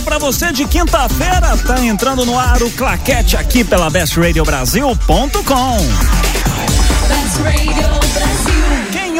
noite para você de quinta-feira. Tá entrando no ar o Claquete aqui pela bestradiobrasil.com. Best Radio Brasil.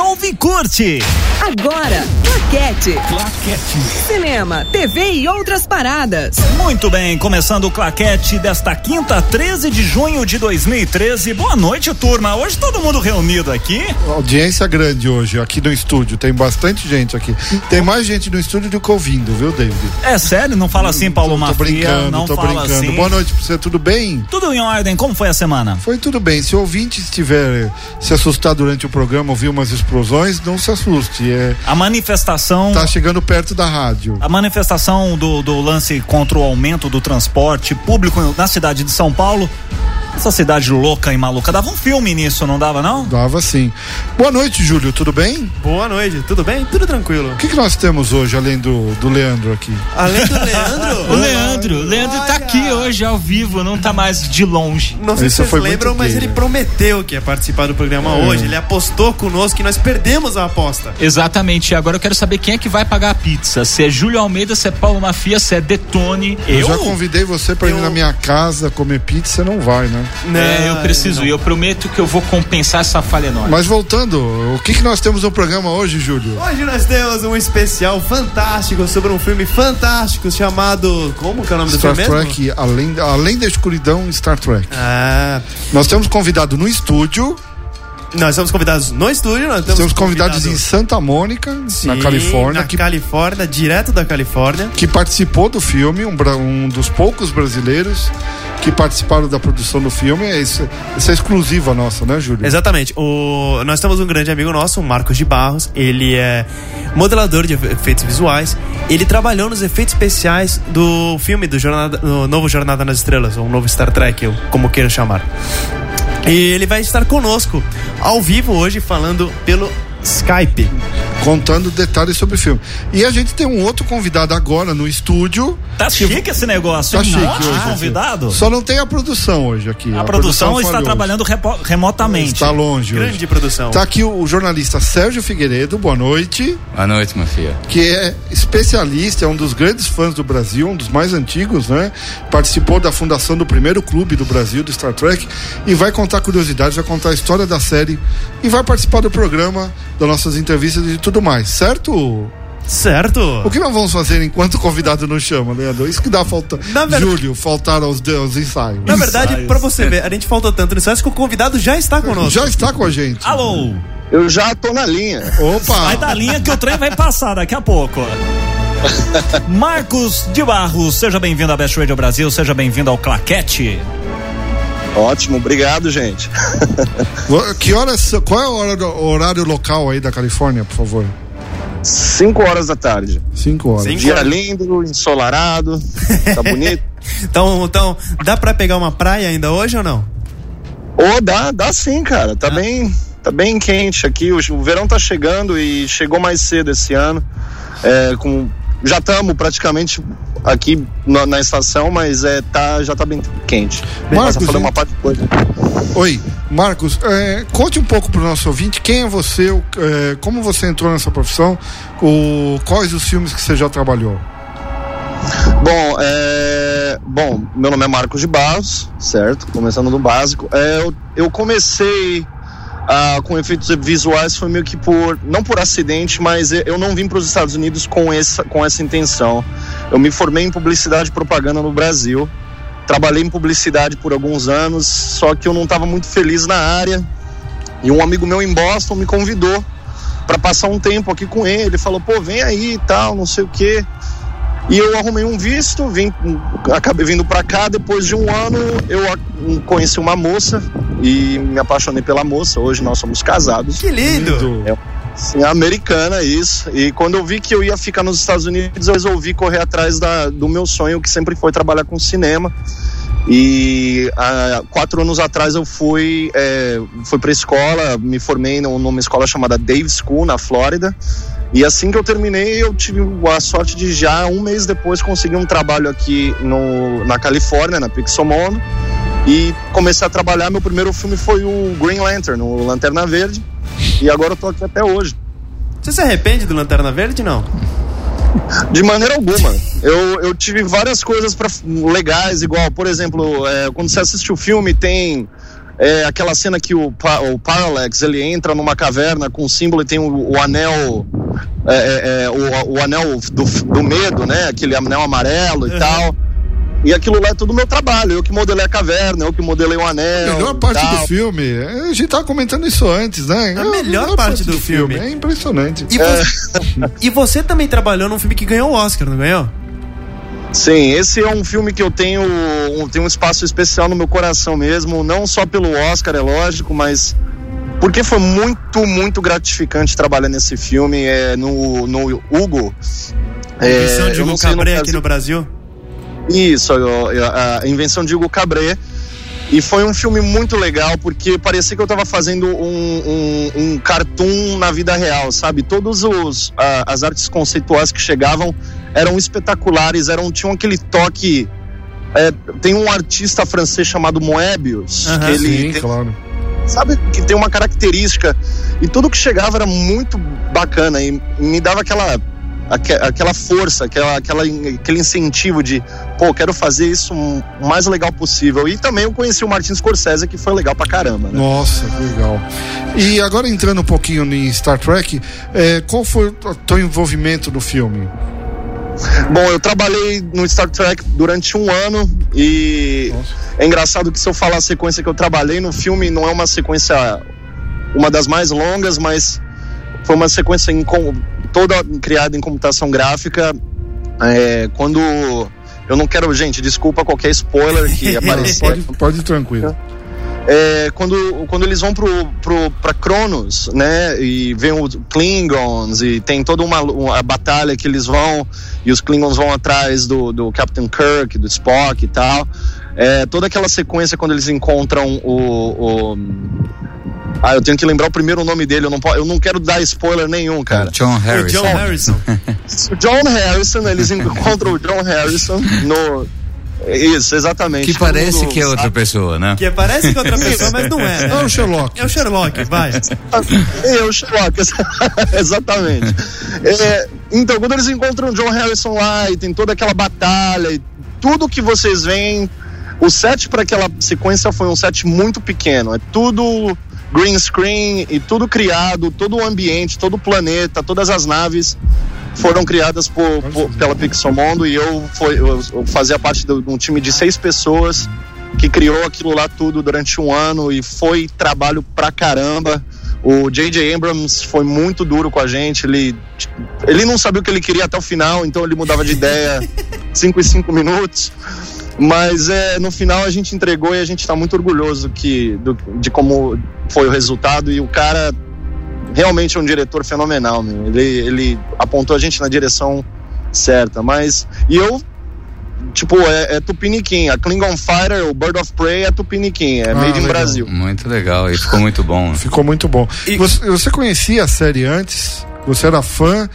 Ouve e curte. Agora, Claquete. Claquete. Cinema, TV e outras paradas. Muito bem, começando o Claquete desta quinta, 13 de junho de 2013. Boa noite, turma. Hoje todo mundo reunido aqui. Audiência grande hoje aqui no estúdio. Tem bastante gente aqui. Tem mais gente no estúdio do que ouvindo, viu, David? É sério? Não fala assim, Paulo Mafia? Tô brincando, não tô fala brincando. Assim. Boa noite pra você, tudo bem? Tudo em ordem. Como foi a semana? Foi tudo bem. Se o ouvinte estiver se assustar durante o programa, ouvir umas explosões, não se assuste. É, a manifestação. Tá chegando perto da rádio. A manifestação do, do lance contra o aumento do transporte público na cidade de São Paulo essa cidade louca e maluca. Dava um filme nisso, não dava, não? Dava sim. Boa noite, Júlio, tudo bem? Boa noite, tudo bem? Tudo tranquilo. O que, que nós temos hoje, além do, do Leandro aqui? Além do Leandro? o Leandro, o Leandro tá aqui hoje ao vivo, não tá mais de longe. Não sei Isso se vocês lembram, mas ele prometeu que ia participar do programa é. hoje. Ele apostou conosco e nós perdemos a aposta. Exatamente. Agora eu quero saber quem é que vai pagar a pizza. Se é Júlio Almeida, se é Paulo Mafia, se é Detone. Eu, eu já convidei você para eu... ir na minha casa comer pizza, você não vai, né? Não, é, eu preciso. E eu prometo que eu vou compensar essa falha enorme. Mas voltando, o que, que nós temos no programa hoje, Júlio? Hoje nós temos um especial fantástico sobre um filme fantástico chamado. Como que é o nome Star do filme? Star Trek, além, além da escuridão, Star Trek. Ah. Nós temos convidado no estúdio nós estamos convidados no estúdio, nós estamos convidados em Santa Mônica, Sim, na Califórnia. Na que, Califórnia, direto da Califórnia. Que participou do filme, um, um dos poucos brasileiros que participaram da produção do filme. É isso, isso é exclusiva nossa, né, Júlio? Exatamente. O, nós temos um grande amigo nosso, o Marcos de Barros. Ele é modelador de efeitos visuais. Ele trabalhou nos efeitos especiais do filme do, Jornada, do novo Jornada nas Estrelas, ou novo Star Trek, como queira chamar. E ele vai estar conosco ao vivo hoje falando pelo Skype. Contando detalhes sobre o filme. E a gente tem um outro convidado agora no estúdio. Tá chique esse negócio. Tá chique hoje. Assim. convidado. Só não tem a produção hoje aqui. A, a produção, produção está trabalhando remotamente. Está longe Grande hoje. produção. Tá aqui o, jornalista Sérgio Figueiredo. Boa noite. Boa noite, Mafia. Que é especialista, é um dos grandes fãs do Brasil, um dos mais antigos, né? Participou da fundação do primeiro clube do Brasil, do Star Trek. E vai contar curiosidades, vai contar a história da série. E vai participar do programa das nossas entrevistas e tudo mais, certo? Certo. O que nós vamos fazer enquanto o convidado não chama, Leandro? Isso que dá falta. Na ver... Júlio, faltar aos, aos ensaios. Na verdade, para você ver, a gente falta tanto no ensaio que o convidado já está conosco. Já está com a gente. Alô? Eu já tô na linha. Opa! Sai da linha que o trem vai passar daqui a pouco. Marcos de Barros, seja bem-vindo à Best Radio Brasil, seja bem-vindo ao Claquete. Ótimo, obrigado, gente. que horas, qual é o horário, o horário local aí da Califórnia, por favor? 5 horas da tarde. 5 horas. Cinco Dia horas. lindo, ensolarado, tá bonito. então, então, dá pra pegar uma praia ainda hoje ou não? Ô, oh, dá, dá sim, cara. Tá ah. bem, tá bem quente aqui. O, o verão tá chegando e chegou mais cedo esse ano. É, com já estamos praticamente aqui na, na, estação, mas é, tá, já está bem quente. Marcos, falando uma parte de coisa. Oi, Marcos, é, conte um pouco para o nosso ouvinte quem é você, é, como você entrou nessa profissão, o, quais os filmes que você já trabalhou. Bom, é, bom, meu nome é Marcos de Barros, certo? Começando do básico. É, eu, eu comecei ah, com efeitos visuais foi meio que por não por acidente, mas eu não vim para os Estados Unidos com essa com essa intenção. Eu me formei em publicidade e propaganda no Brasil. Trabalhei em publicidade por alguns anos, só que eu não estava muito feliz na área. E um amigo meu em Boston me convidou para passar um tempo aqui com ele. Ele falou: "Pô, vem aí e tal, não sei o quê". E eu arrumei um visto, vim, acabei vindo para cá. Depois de um ano, eu conheci uma moça e me apaixonei pela moça. Hoje nós somos casados. Que lindo! É, sim, americana, isso. E quando eu vi que eu ia ficar nos Estados Unidos, eu resolvi correr atrás da, do meu sonho, que sempre foi trabalhar com cinema. E há quatro anos atrás eu fui, é, fui para escola, me formei numa escola chamada Dave School, na Flórida. E assim que eu terminei, eu tive a sorte de já um mês depois conseguir um trabalho aqui no, na Califórnia, na Pixomondo. E comecei a trabalhar. Meu primeiro filme foi o Green Lantern, o Lanterna Verde. E agora eu tô aqui até hoje. Você se arrepende do Lanterna Verde, não? De maneira alguma. Eu, eu tive várias coisas pra, legais, igual, por exemplo, é, quando você assiste o filme, tem é, aquela cena que o, o Parallax ele entra numa caverna com o símbolo e tem o, o anel. É, é, é o, o, anel do, do, medo, né? Aquele anel amarelo e tal. E aquilo lá é tudo meu trabalho. Eu que modelei a caverna, eu que modelei o anel. A melhor parte do filme. A gente tava comentando isso antes, né? A, melhor, melhor, parte, parte do, do filme. filme. É impressionante. E, é. Você, e você também trabalhou num filme que ganhou o Oscar, não ganhou? Sim, esse é um filme que eu tenho um, tenho um espaço especial no meu coração mesmo, não só pelo Oscar, é lógico, mas porque foi muito, muito gratificante trabalhar nesse filme é, no, no Hugo. É, de Hugo Cabré aqui no Brasil? Isso, a, a invenção de Hugo Cabré. E foi um filme muito legal porque parecia que eu estava fazendo um, um, um, cartoon na vida real, sabe? Todos os as artes conceituais que chegavam eram espetaculares, eram tinham aquele toque. É, tem um artista francês chamado Moebius, uhum, que ele sim, tem, claro. sabe que tem uma característica e tudo que chegava era muito bacana e me dava aquela aquela força, aquela, aquela, aquele incentivo de, pô, quero fazer isso o mais legal possível. E também eu conheci o Martin Scorsese, que foi legal pra caramba. Né? Nossa, que legal. E agora entrando um pouquinho em Star Trek, é, qual foi o teu envolvimento no filme? Bom, eu trabalhei no Star Trek durante um ano e Nossa. é engraçado que se eu falar a sequência que eu trabalhei no filme, não é uma sequência uma das mais longas, mas foi uma sequência em, toda criada em computação gráfica. É, quando eu não quero, gente, desculpa qualquer spoiler que aparecer. pode, pode ir tranquilo. É, quando, quando eles vão pro, pro, pra Cronos, né, e vem os Klingons, e tem toda uma, uma batalha que eles vão, e os Klingons vão atrás do, do Captain Kirk, do Spock e tal. É, toda aquela sequência quando eles encontram o, o ah, eu tenho que lembrar o primeiro nome dele, eu não, posso, eu não quero dar spoiler nenhum, cara. John Harrison. O John Harrison. o John Harrison, eles encontram o John Harrison no. Isso, exatamente. Que parece que é outra sabe? pessoa, né? Que parece que é outra pessoa, mas não é. Né? É o Sherlock. É o Sherlock, vai. É o Sherlock, exatamente. É, então, quando eles encontram o John Harrison lá e tem toda aquela batalha e tudo que vocês veem, o set para aquela sequência foi um set muito pequeno. É tudo green screen e tudo criado, todo o ambiente, todo o planeta, todas as naves foram criadas por, por pela Pixomondo e eu, foi, eu, fazia parte de um time de seis pessoas que criou aquilo lá tudo durante um ano e foi trabalho pra caramba. O J.J. Abrams foi muito duro com a gente. Ele, ele não sabia o que ele queria até o final, então ele mudava de ideia cinco e cinco minutos. Mas é, no final a gente entregou e a gente está muito orgulhoso que, do, de como foi o resultado. E o cara realmente é um diretor fenomenal. Meu. Ele, ele apontou a gente na direção certa. Mas. E eu tipo, é, é, Tupiniquim. A Klingon Fighter, o Bird of Prey é Tupiniquim, é ah, made in Brasil. Muito legal, e ficou muito bom. ficou muito bom. E... Você, você, conhecia a série antes? Você era fã?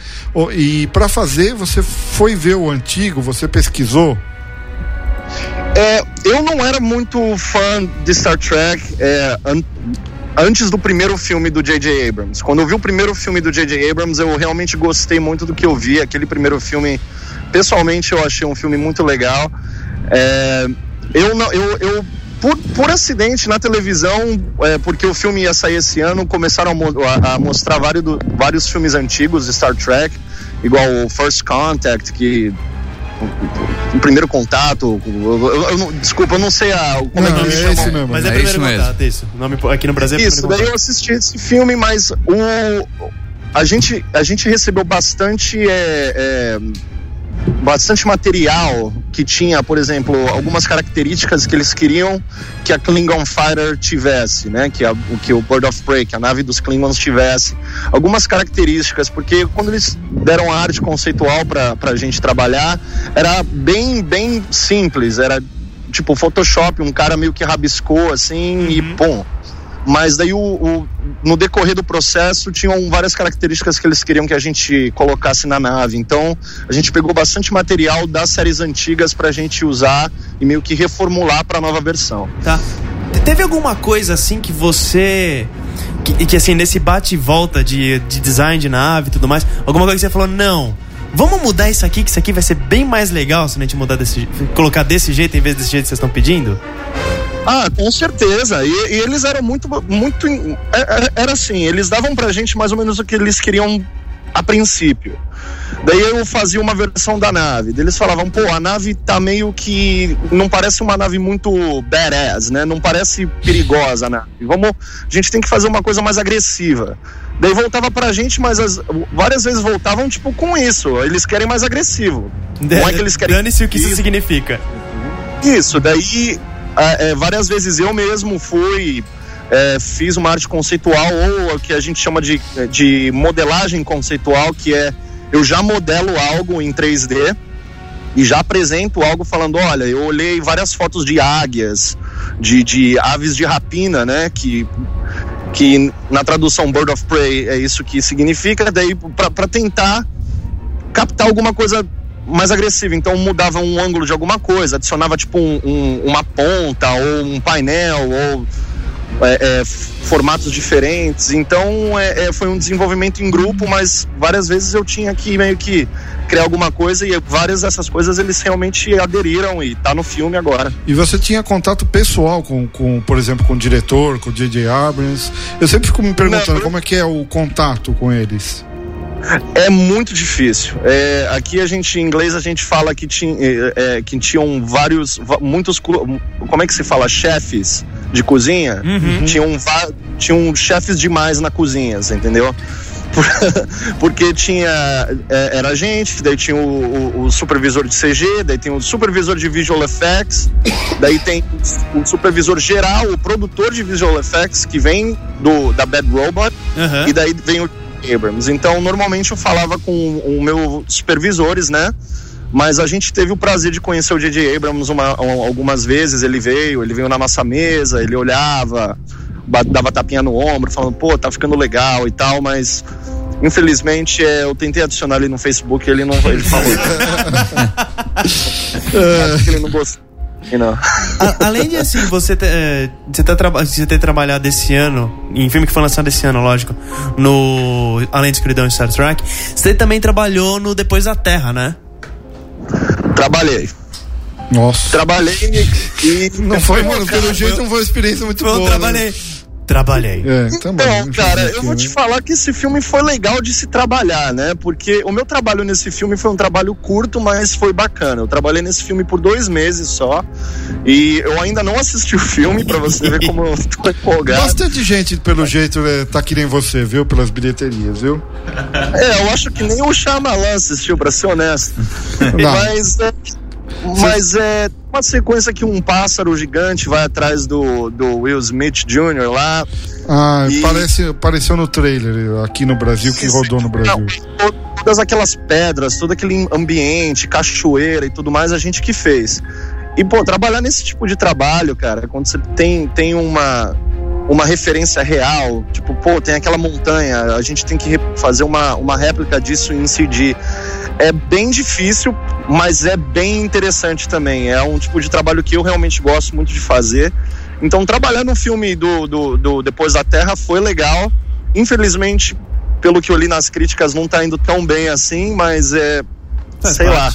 E para fazer, você foi ver o antigo? Você pesquisou? É, eu não era muito fã de Star Trek é, an antes do primeiro filme do J.J. Abrams. Quando eu vi o primeiro filme do J.J. Abrams, eu realmente gostei muito do que eu vi. Aquele primeiro filme, pessoalmente, eu achei um filme muito legal. É, eu não, eu, eu por, por, acidente na televisão, é, porque o filme ia sair esse ano, começaram a, a mostrar vários, vários filmes antigos de Star Trek, igual o First Contact, que o primeiro contato. Eu, eu, eu, desculpa, eu não sei a, como não, é que é esse mesmo. Mas é, é primeiro contato, isso. O nome aqui no Brasil é Isso, daí eu assisti esse filme, mas o, a, gente, a gente recebeu bastante. É, é, bastante material que tinha, por exemplo, algumas características que eles queriam que a Klingon Fighter tivesse, né? Que, a, que o Bird of Prey, que a nave dos Klingons tivesse. Algumas características, porque quando eles deram a arte conceitual para a gente trabalhar, era bem, bem simples, era tipo Photoshop, um cara meio que rabiscou assim uhum. e pum mas daí o, o, no decorrer do processo tinham várias características que eles queriam que a gente colocasse na nave. Então a gente pegou bastante material das séries antigas para a gente usar e meio que reformular para a nova versão. Tá. Teve alguma coisa assim que você que, que assim nesse bate e volta de, de design de nave e tudo mais, alguma coisa que você falou não? Vamos mudar isso aqui, que isso aqui vai ser bem mais legal se a gente mudar desse colocar desse jeito em vez desse jeito que vocês estão pedindo? Ah, com certeza. E, e, eles eram muito. muito é, é, Era assim, eles davam pra gente mais ou menos o que eles queriam a princípio. Daí eu fazia uma versão da nave. Eles falavam, pô, a nave tá meio que. Não parece uma nave muito badass, né? Não parece perigosa a nave. Vamos. A gente tem que fazer uma coisa mais agressiva. Daí voltava pra gente, mas as, várias vezes voltavam, tipo, com isso. Eles querem mais agressivo. Não é que eles querem. Dane-se o que isso significa. Isso, daí é, várias vezes eu mesmo fui é, fiz uma arte conceitual ou o que a gente chama de, de modelagem conceitual, que é eu já modelo algo em 3D e já apresento algo falando, olha, eu olhei várias fotos de águias, de, de aves de rapina, né, que que na tradução Bird of Prey é isso que significa, daí para tentar captar alguma coisa mais agressiva. Então mudava um ângulo de alguma coisa, adicionava tipo um, um, uma ponta ou um painel ou é, é, formatos diferentes. Então é, é, foi um desenvolvimento em grupo, mas várias vezes eu tinha que meio que criar alguma coisa e várias dessas coisas eles realmente aderiram e tá no filme agora. E você tinha contato pessoal com, com por exemplo, com o diretor, com o J.J. Abrams? Eu sempre fico me perguntando Não, como é que é o contato com eles. É muito difícil. É, aqui a gente, em inglês, a gente fala que, tinha, é, é que tinham vários, muitos, como é que se fala? Chefes de cozinha. Uhum. Tinham, tinham chefes demais na cozinha, entendeu? porque tinha é, era a gente, daí tinha o, o, o, supervisor de CG, daí tem o supervisor de visual effects, daí tem o supervisor geral, o produtor de visual effects que vem do da Bad Robot, uhum. e daí vem o Abrams. Então, normalmente eu falava com o meu supervisores, né? Mas a gente teve o prazer de conhecer o J.J. Abrams uma, algumas vezes. Ele veio, ele veio na nossa mesa, ele olhava, dava tapinha no ombro, falando, pô, tá ficando legal e tal, mas infelizmente é, eu tentei adicionar ele no Facebook e ele não ele falou. Que ele não gostou. A, além de assim, você, ter, é, você, tá, você ter trabalhado esse ano, em filme que foi lançado esse ano, lógico, no Além de Escuridão e Star Trek, você também trabalhou no Depois da Terra, né? Trabalhei. Nossa. Trabalhei e. Não foi, mano, pelo jeito não foi uma experiência muito boa. Eu né? trabalhei. Né? Trabalhei. É, também. Então, cara, eu vou te falar que esse filme foi legal de se trabalhar, né? Porque o meu trabalho nesse filme foi um trabalho curto, mas foi bacana. Eu trabalhei nesse filme por dois meses só. E eu ainda não assisti o filme, pra você ver como eu tô empolgado. Bastante gente, pelo jeito, é, tá que nem você, viu? Pelas bilheterias, viu? É, eu acho que nem o Shyamalan assistiu, pra ser honesto. Não. Mas. É, mas é uma sequência que um pássaro gigante vai atrás do, do Will Smith Jr. lá. Ah, e... parece, apareceu no trailer aqui no Brasil, que rodou no Brasil. Não, todas aquelas pedras, todo aquele ambiente, cachoeira e tudo mais, a gente que fez. E, pô, trabalhar nesse tipo de trabalho, cara, quando você tem, tem uma, uma referência real, tipo, pô, tem aquela montanha, a gente tem que fazer uma, uma réplica disso em CD. É bem difícil, mas é bem interessante também. É um tipo de trabalho que eu realmente gosto muito de fazer. Então, trabalhar no filme do, do, do Depois da Terra foi legal. Infelizmente, pelo que eu li nas críticas, não tá indo tão bem assim, mas é. sei lá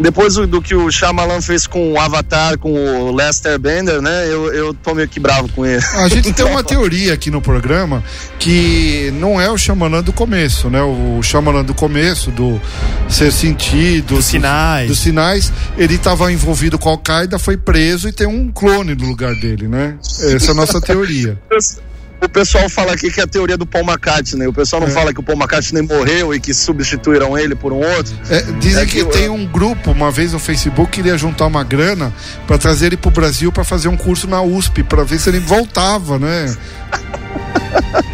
depois do, que o Shyamalan fez com o Avatar, com o Lester Bender, né? Eu, eu tô meio que bravo com ele. A gente tem uma teoria aqui no programa que não é o Shyamalan do começo, né? O Shyamalan do começo, do ser sentido, dos sinais. Dos sinais, ele estava envolvido com a Al-Qaeda, foi preso e tem um clone no lugar dele, né? Essa é a nossa teoria. o pessoal fala aqui que é a teoria do Paul McCartney. O pessoal não é. fala que o Paul McCartney morreu e que substituíram ele por um outro. É, dizem é que, que, tem um grupo, uma vez no Facebook, que iria juntar uma grana para trazer ele pro Brasil para fazer um curso na USP, para ver se ele voltava, né?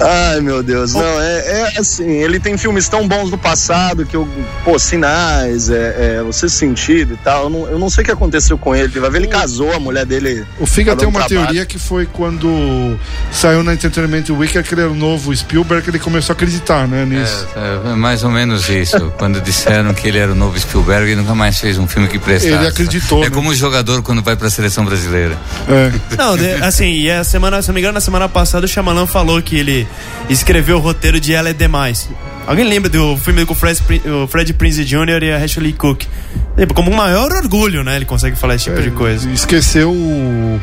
Ai, meu Deus. Não, é, é, assim, ele tem filmes tão bons do passado que eu, pô, sinais, é, é você sentido e tal. Eu não, eu não sei o que aconteceu com ele. Vai ver, ele casou, a mulher dele. O Figa tem uma trabalho. teoria que foi quando saiu na Entertainment Week aquele novo Spielberg, ele começou a acreditar, né, nisso. É, é mais ou menos isso. quando disseram que ele era o novo Spielberg, ele nunca mais fez um filme que prestasse. Ele acreditou. É né? como o jogador quando vai para a seleção brasileira. É. Não, assim, e a semana, se não me engano, na semana passada o Shyamalan falou que ele escreveu o roteiro de Ela é Demais. Alguém lembra do filme com o Fred, o Fred Prinze Jr. e a Ashley Cook? Como um maior orgulho, né? Ele consegue falar esse tipo É, de coisa. Esqueceu o,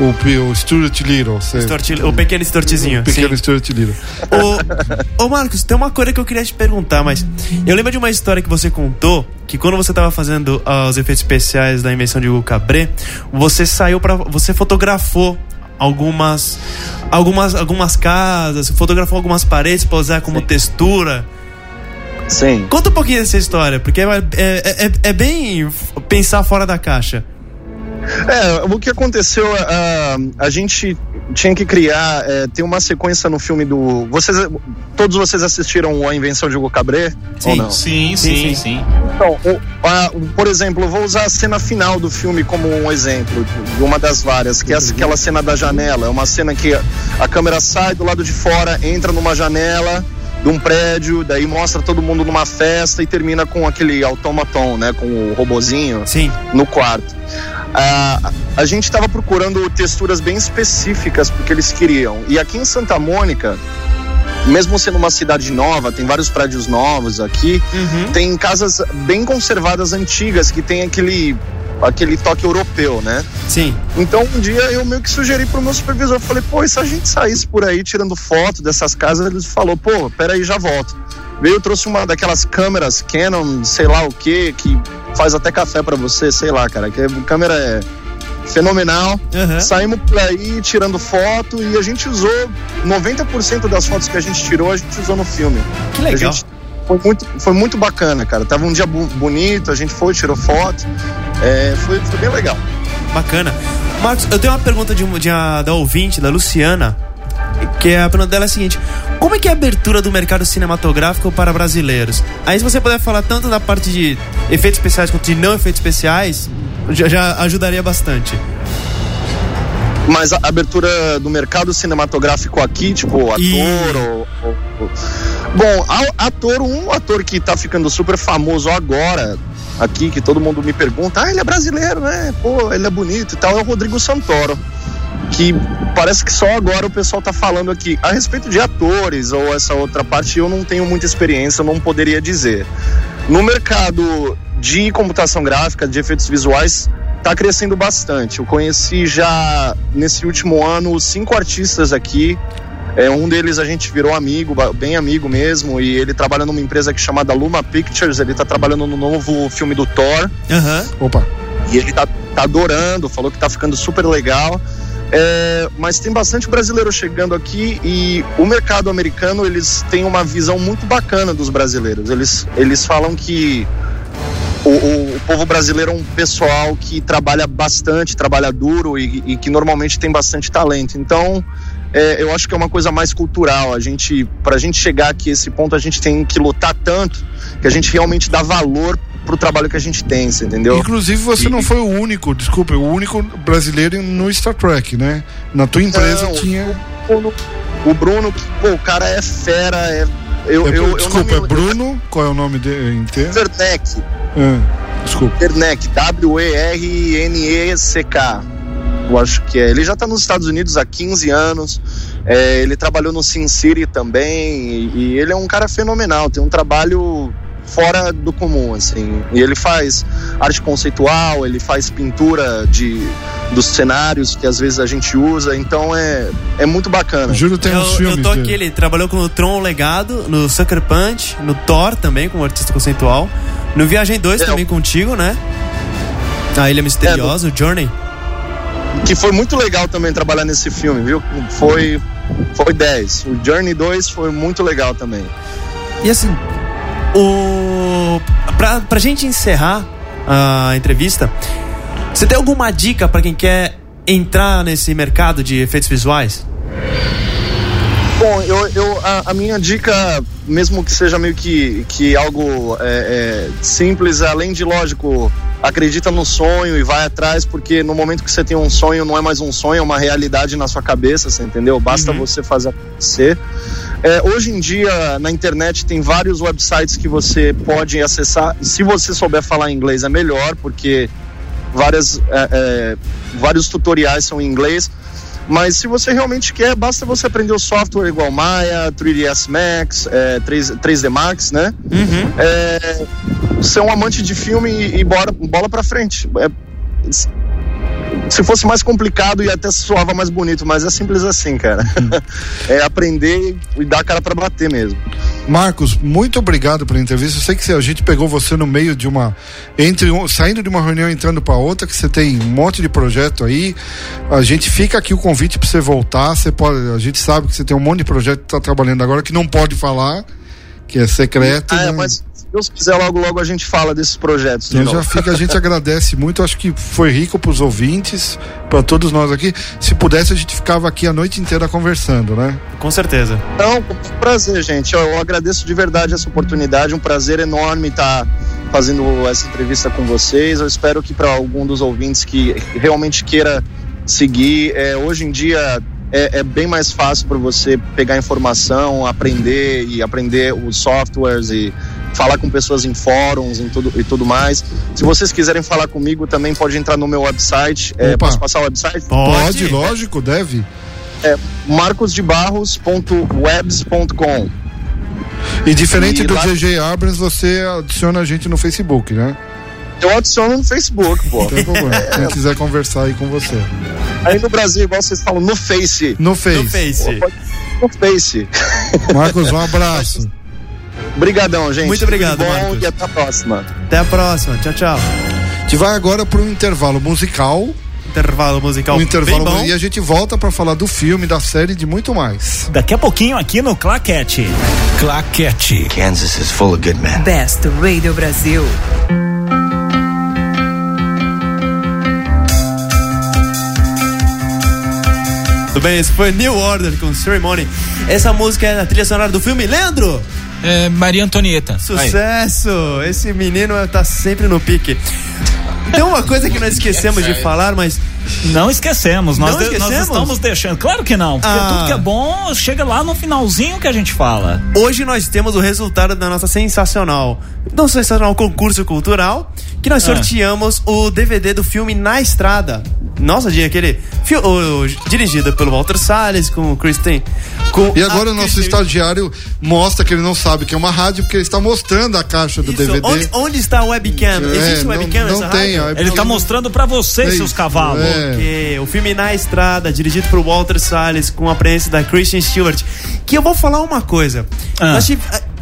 o, o Stuart Little. Stuart- o pequeno Stuartzinho, O pequeno sim. Stuart Little. Ô, ô Marcos, tem uma coisa que eu queria te perguntar, mas eu lembro de uma história que você contou que quando você estava fazendo ah, os efeitos especiais da invenção de Hugo Cabret, você saiu para você fotografou algumas algumas algumas casas, fotografou algumas paredes para usar como textura. Sim. Conta um pouquinho dessa história, porque é, é, é, é bem pensar fora da caixa. É, o que aconteceu, a, a gente tinha que criar, é, tem uma sequência no filme do. Vocês, todos vocês assistiram A Invenção de Hugo Cabret? Ou não? Sim, Sim, sim, sim. sim. Então, o- a- o- por exemplo, eu vou usar a cena final do filme como um exemplo, de uma das várias, que é aquela cena da janela. É uma cena que a, a câmera sai do lado de fora, entra numa janela de um prédio, daí mostra todo mundo numa festa e termina com aquele automaton, né? Com o robozinho Sim. no quarto. Ah, a gente estava procurando texturas bem específicas porque eles queriam. E aqui em Santa Mônica, mesmo sendo uma cidade nova, tem vários prédios novos aqui, Uhum. tem casas bem conservadas antigas que tem aquele aquele toque europeu, né? Sim. Então um dia eu meio que sugeri pro meu supervisor, falei, pô, e se a gente saísse por aí tirando foto dessas casas, ele falou, pô, peraí, já volto. Veio, trouxe uma daquelas câmeras Canon, sei lá o que, que faz até café pra você, sei lá, cara, que a câmera é fenomenal. Aham. Saímos por aí tirando foto e a gente usou 90% das fotos que a gente tirou, a gente usou no filme. Que legal. gente- foi, muito, foi muito bacana, cara. Tava um dia bonito, a gente foi, tirou foto. É, foi, foi bem legal. Bacana. Marcos, eu tenho uma pergunta de, de uma- da ouvinte, da Luciana, que a pergunta dela é a seguinte: Como é que é a abertura do mercado cinematográfico para brasileiros? Aí, se você puder falar tanto da parte de efeitos especiais quanto de não efeitos especiais, já, já ajudaria bastante. Mas a abertura do mercado cinematográfico aqui, tipo, ator E- ou, ou- ou- Bom, ator, um ator que tá ficando super famoso agora, aqui, que todo mundo me pergunta, ah, ele é brasileiro, né? Pô, ele é bonito e tal, é o Rodrigo Santoro. Que parece que só agora o pessoal tá falando aqui. A respeito de atores ou essa outra parte, eu não tenho muita experiência, eu não poderia dizer. No mercado de computação gráfica, de efeitos visuais, tá crescendo bastante. Eu conheci já nesse último ano cinco artistas aqui. É, um deles a gente virou amigo, bem amigo mesmo, e ele trabalha numa empresa que é chamada Luma Pictures. Ele tá trabalhando no novo filme do Thor. Aham. Opa. E ele tá, tá adorando, falou que tá ficando super legal. É, mas tem bastante brasileiro chegando aqui e o mercado americano eles têm uma visão muito bacana dos brasileiros. Eles, eles falam que o, o- o povo brasileiro é um pessoal que trabalha bastante, trabalha duro e, e que normalmente tem bastante talento. Então, é, eu acho que é uma coisa mais cultural. A gente, para a gente chegar aqui a esse ponto, a gente tem que lutar tanto que a gente realmente dá valor pro trabalho que a gente tem, você entendeu? Inclusive, você não foi o único, desculpa, o único brasileiro no Star Trek, né? Na tua empresa Não, tinha. Bruno- o Bruno, pô, o cara é fera, é. Eu, É, eu, eu desculpa, não é Bruno? Qual é o nome dele inteiro? Werneck, Ah, desculpa. Werneck, W-E-R-N-E-C-K. Eu acho que é. Ele já tá nos Estados Unidos há 15 anos. É, ele trabalhou no Sin City também. E, e ele é um cara fenomenal. Tem um trabalho fora do comum, assim. E ele faz arte conceitual, ele faz pintura de dos cenários que às vezes a gente usa. Então é, é muito bacana. Juro, tem uns Eu, filmes. eu tô aqui, ele trabalhou com o Tron Legado, no Sucker Punch, no Thor também, como artista conceitual. No Viagem 2 É, também contigo, né? A Ilha Misteriosa, o Journey. que foi muito legal também trabalhar nesse filme, viu? Foi foi 10. O Journey 2 foi muito legal também. E assim, o pra, pra gente encerrar a entrevista, você tem alguma dica pra quem quer entrar nesse mercado de efeitos visuais? Bom, eu, eu a, a minha dica, mesmo que seja meio que, que algo é, é, simples, além de lógico, acredita no sonho e vai atrás, porque no momento que você tem um sonho, não é mais um sonho, é uma realidade na sua cabeça, você entendeu? Basta você fazer acontecer. É, hoje em dia, na internet, tem vários websites que você pode acessar. Se você souber falar inglês, é melhor, porque várias, é, é, vários tutoriais são em inglês. Mas se você realmente quer, basta você aprender o software igual Maya, 3ds Max, é, 3, 3D Max, né? Uhum. É, ser um amante de filme e, e bora, bola pra frente. É, se fosse mais complicado e até soava mais bonito, mas é simples assim, cara. é aprender e dar a cara para bater mesmo. Marcos, muito obrigado pela entrevista. Eu sei que a gente pegou você no meio de uma entre um, saindo de uma reunião entrando para outra, que você tem um monte de projeto aí. A gente fica aqui o convite para você voltar. Você pode, a gente sabe que você tem um monte de projeto que está trabalhando agora que não pode falar, que é secreto. Ah, é, né? mas Deus quiser, logo, logo a gente fala desses projetos. Então já fica, a gente agradece muito. Acho que foi rico para os ouvintes, para todos nós aqui. Se pudesse, a gente ficava aqui a noite inteira conversando, né? Com certeza. Então, com prazer, gente. Eu, eu agradeço de verdade essa oportunidade. Um prazer enorme estar fazendo essa entrevista com vocês. Eu espero que para algum dos ouvintes que realmente queira seguir, é, hoje em dia é, é, bem mais fácil para você pegar informação, aprender e aprender os softwares e falar com pessoas em fóruns e tudo, e tudo mais. Se vocês quiserem falar comigo, também pode entrar no meu website. É, posso passar o website? Pode, pode lógico, deve. É marcosdebarros.webs.com E diferente e do lá... GG Abrams, você adiciona a gente no Facebook, né? Eu adiciono no Facebook, pô. Não tem problema. Quem quiser conversar aí com você. Aí no Brasil, igual vocês falam, no Face. No Face. No Face. No Face. Marcos, um abraço. Obrigadão, gente. Muito obrigado, Tudo bom Marcos. E até a próxima. Até a próxima. Tchau, tchau. A gente vai agora para um intervalo musical. Intervalo musical. Um intervalo bem bom. E a gente volta para falar do filme, da série e de muito mais. Daqui a pouquinho aqui no Claquete. Claquete. Kansas is full of good men. Best Radio Brasil. Tudo bem, esse foi New Order com Ceremony. Essa música é na trilha sonora do filme Leandro. É, Maria Antonieta. Sucesso! Aí. Esse menino tá sempre no pique. Tem uma coisa que nós esquecemos de falar, mas. Não esquecemos, nós, não esquecemos? nós estamos deixando. Claro que não, porque ah. tudo que é bom chega lá no finalzinho que a gente fala. Hoje nós temos o resultado da nossa sensacional, não sensacional concurso cultural, que nós ah. sorteamos o DVD do filme Na Estrada. Nossa, dia aquele o, o, dirigido pelo Walter Salles com o Kristen. Com e agora o nosso estagiário mostra que ele não sabe que é uma rádio porque ele está mostrando a caixa do Isso. DVD. Onde, onde, está a webcam? É, Existe webcam não, não tem. Ele está mostrando para vocês, é seus cavalos. É. O filme Na Estrada, dirigido por Walter Salles com a presença da Christian Stewart. Que eu vou falar uma coisa. Ah. Nós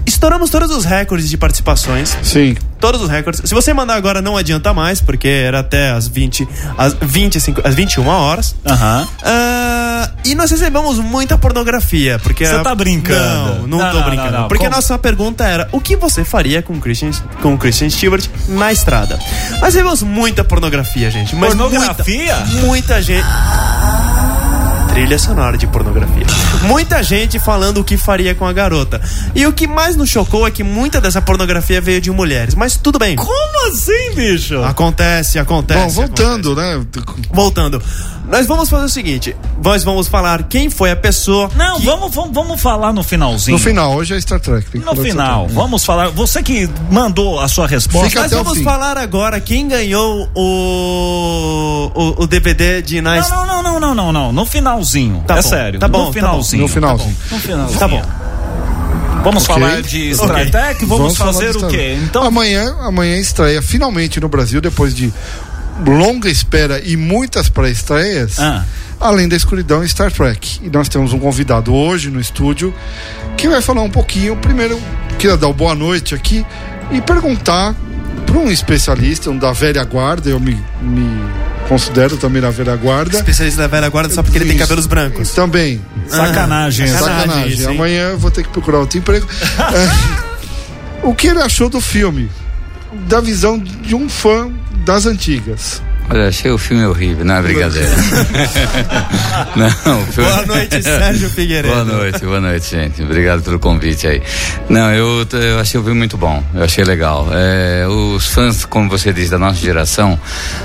estouramos todos os recordes de participações. Sim. Todos os recordes. Se você mandar agora, não adianta mais, porque era até as 20, as 25, as 21 horas. Aham. Uh, e nós recebemos muita pornografia. Porque você tá brincando? Não, não, não tô não, brincando. Não, porque Como? a nossa pergunta era: o que você faria com o Christian, com Christian Stewart na estrada? Nós recebemos muita pornografia, gente. Mas pornografia? Muita, muita gente trilha sonora de pornografia. Muita gente falando o que faria com a garota. E o que mais nos chocou é que muita dessa pornografia veio de mulheres. Mas tudo bem. Como assim, bicho? Acontece, acontece. Bom, voltando, acontece. né? Voltando. Nós vamos fazer o seguinte: nós vamos falar quem foi a pessoa. Não, que... vamos, vamos, vamos falar no finalzinho. No final, hoje é Star Trek. no final, vamos falar. Você que mandou a sua resposta. Fica nós vamos falar agora quem ganhou o, o, o DVD de Nice. Não, não, não, não, não, não. No finalzinho. Tá é bom, sério. Tá bom. No finalzinho. No finalzinho. Tá no finalzinho. Tá bom. Vamos okay. falar de Star okay. Trek? Vamos, vamos fazer o quê? Então... Amanhã, amanhã estreia finalmente no Brasil, depois de longa espera e muitas pré-estreias. Ah além da escuridão Star Trek. E nós temos um convidado hoje no estúdio que vai falar um pouquinho. Primeiro, queria dar boa noite aqui e perguntar para um especialista, um da velha guarda, eu me, me considero também da velha guarda. Especialista da velha guarda só porque Isso. ele tem cabelos brancos. Também. Sacanagem. Ah, sacanagem. sacanagem. Amanhã eu vou ter que procurar outro emprego. o que ele achou do filme? Da visão de um fã das antigas. Olha, achei o filme horrível, não é brincadeira. não, filme... Boa noite, Sérgio Figueiredo. Boa noite, boa noite, gente. Obrigado pelo convite aí. Não, eu, eu achei o filme muito bom, eu achei legal. É, os fãs, como você diz, da nossa geração,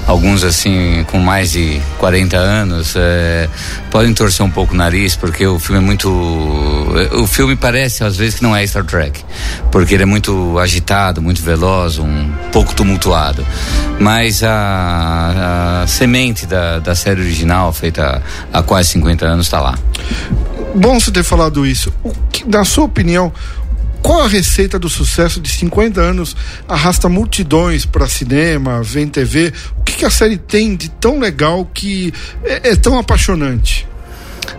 alguns assim, com mais de 40 anos, é, podem torcer um pouco o nariz, porque o filme é muito O filme parece às vezes que não é Star Trek, porque ele é muito agitado, muito veloz, um pouco tumultuado. Mas a, a semente da, da série original, feita há quase 50 anos, está lá. Bom você ter falado isso. O que, na sua opinião, qual a receita do sucesso de 50 anos arrasta multidões para cinema, vem TV? O que, que, a série tem de tão legal que é, é tão apaixonante?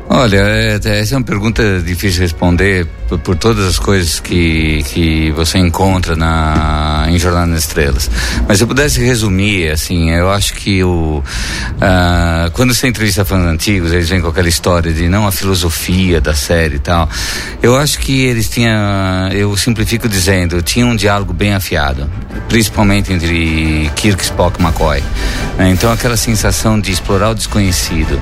Olha, é, essa é uma pergunta difícil de responder por, por, todas as coisas que, que você encontra na, em Jornada nas Estrelas. Mas se eu pudesse resumir, assim, eu acho que o, uh, quando você entrevista fãs antigos, eles vêm com aquela história de não a filosofia da série e tal. Eu acho que eles tinham, eu simplifico dizendo, tinha um diálogo bem afiado, principalmente entre Kirk, Spock e McCoy. Né? Então aquela sensação de explorar o desconhecido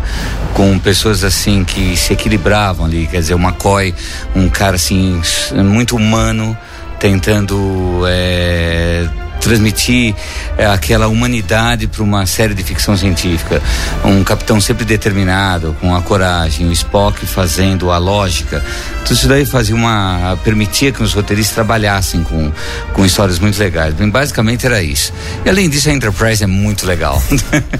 com pessoas assim que se equilibravam ali, quer dizer, o McCoy, um cara assim, muito humano, tentando é, transmitir é, aquela humanidade para uma série de ficção científica. Um capitão sempre determinado, com a coragem, o Spock fazendo a lógica. Tudo isso daí fazia uma. permitia que os roteiristas trabalhassem com, com histórias muito legais. Bem, basicamente era isso. E além disso, a Enterprise é muito legal.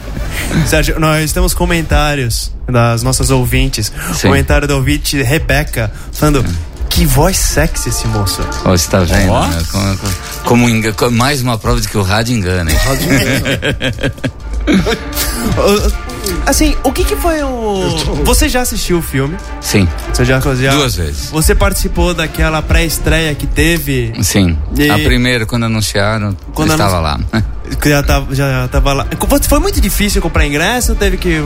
Sérgio, nós temos comentários das nossas ouvintes. Sim. Comentário da ouvinte Rebeca falando. Que voz sexy esse moço. Oh, você tá vendo? Oh. Né? Como, como, como, mais uma prova de que o rádio engana. O rádio engana. Assim, o que que foi o. Você já assistiu o filme? Sim. Você já, já... Duas vezes. Você participou daquela pré-estreia que teve? Sim. E... A primeira, quando anunciaram, quando eu estava lá. Que já tava, já tava lá. Foi muito difícil comprar ingresso? Teve que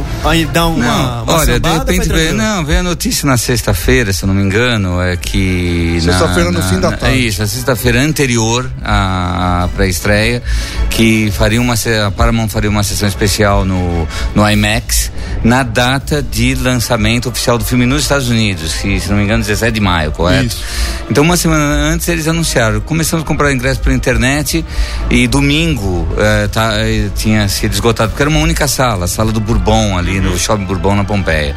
dar uma. Não, uma olha, de repente veio, não, veio a notícia na sexta-feira, se eu não me engano, é que. Sexta-feira no fim da tarde. É isso, a sexta-feira anterior à pré-estreia, que faria uma. A Paramount faria uma sessão especial no, no IMAX, na data de lançamento oficial do filme nos Estados Unidos, que, se não me engano, 17 de maio, correto? Isso. Então, uma semana antes, eles anunciaram. Começamos a comprar ingresso pela internet e domingo é, tá, é, tinha sido esgotado, porque era uma única sala, a sala do Bourbon, ali no Shopping Bourbon, na Pompeia.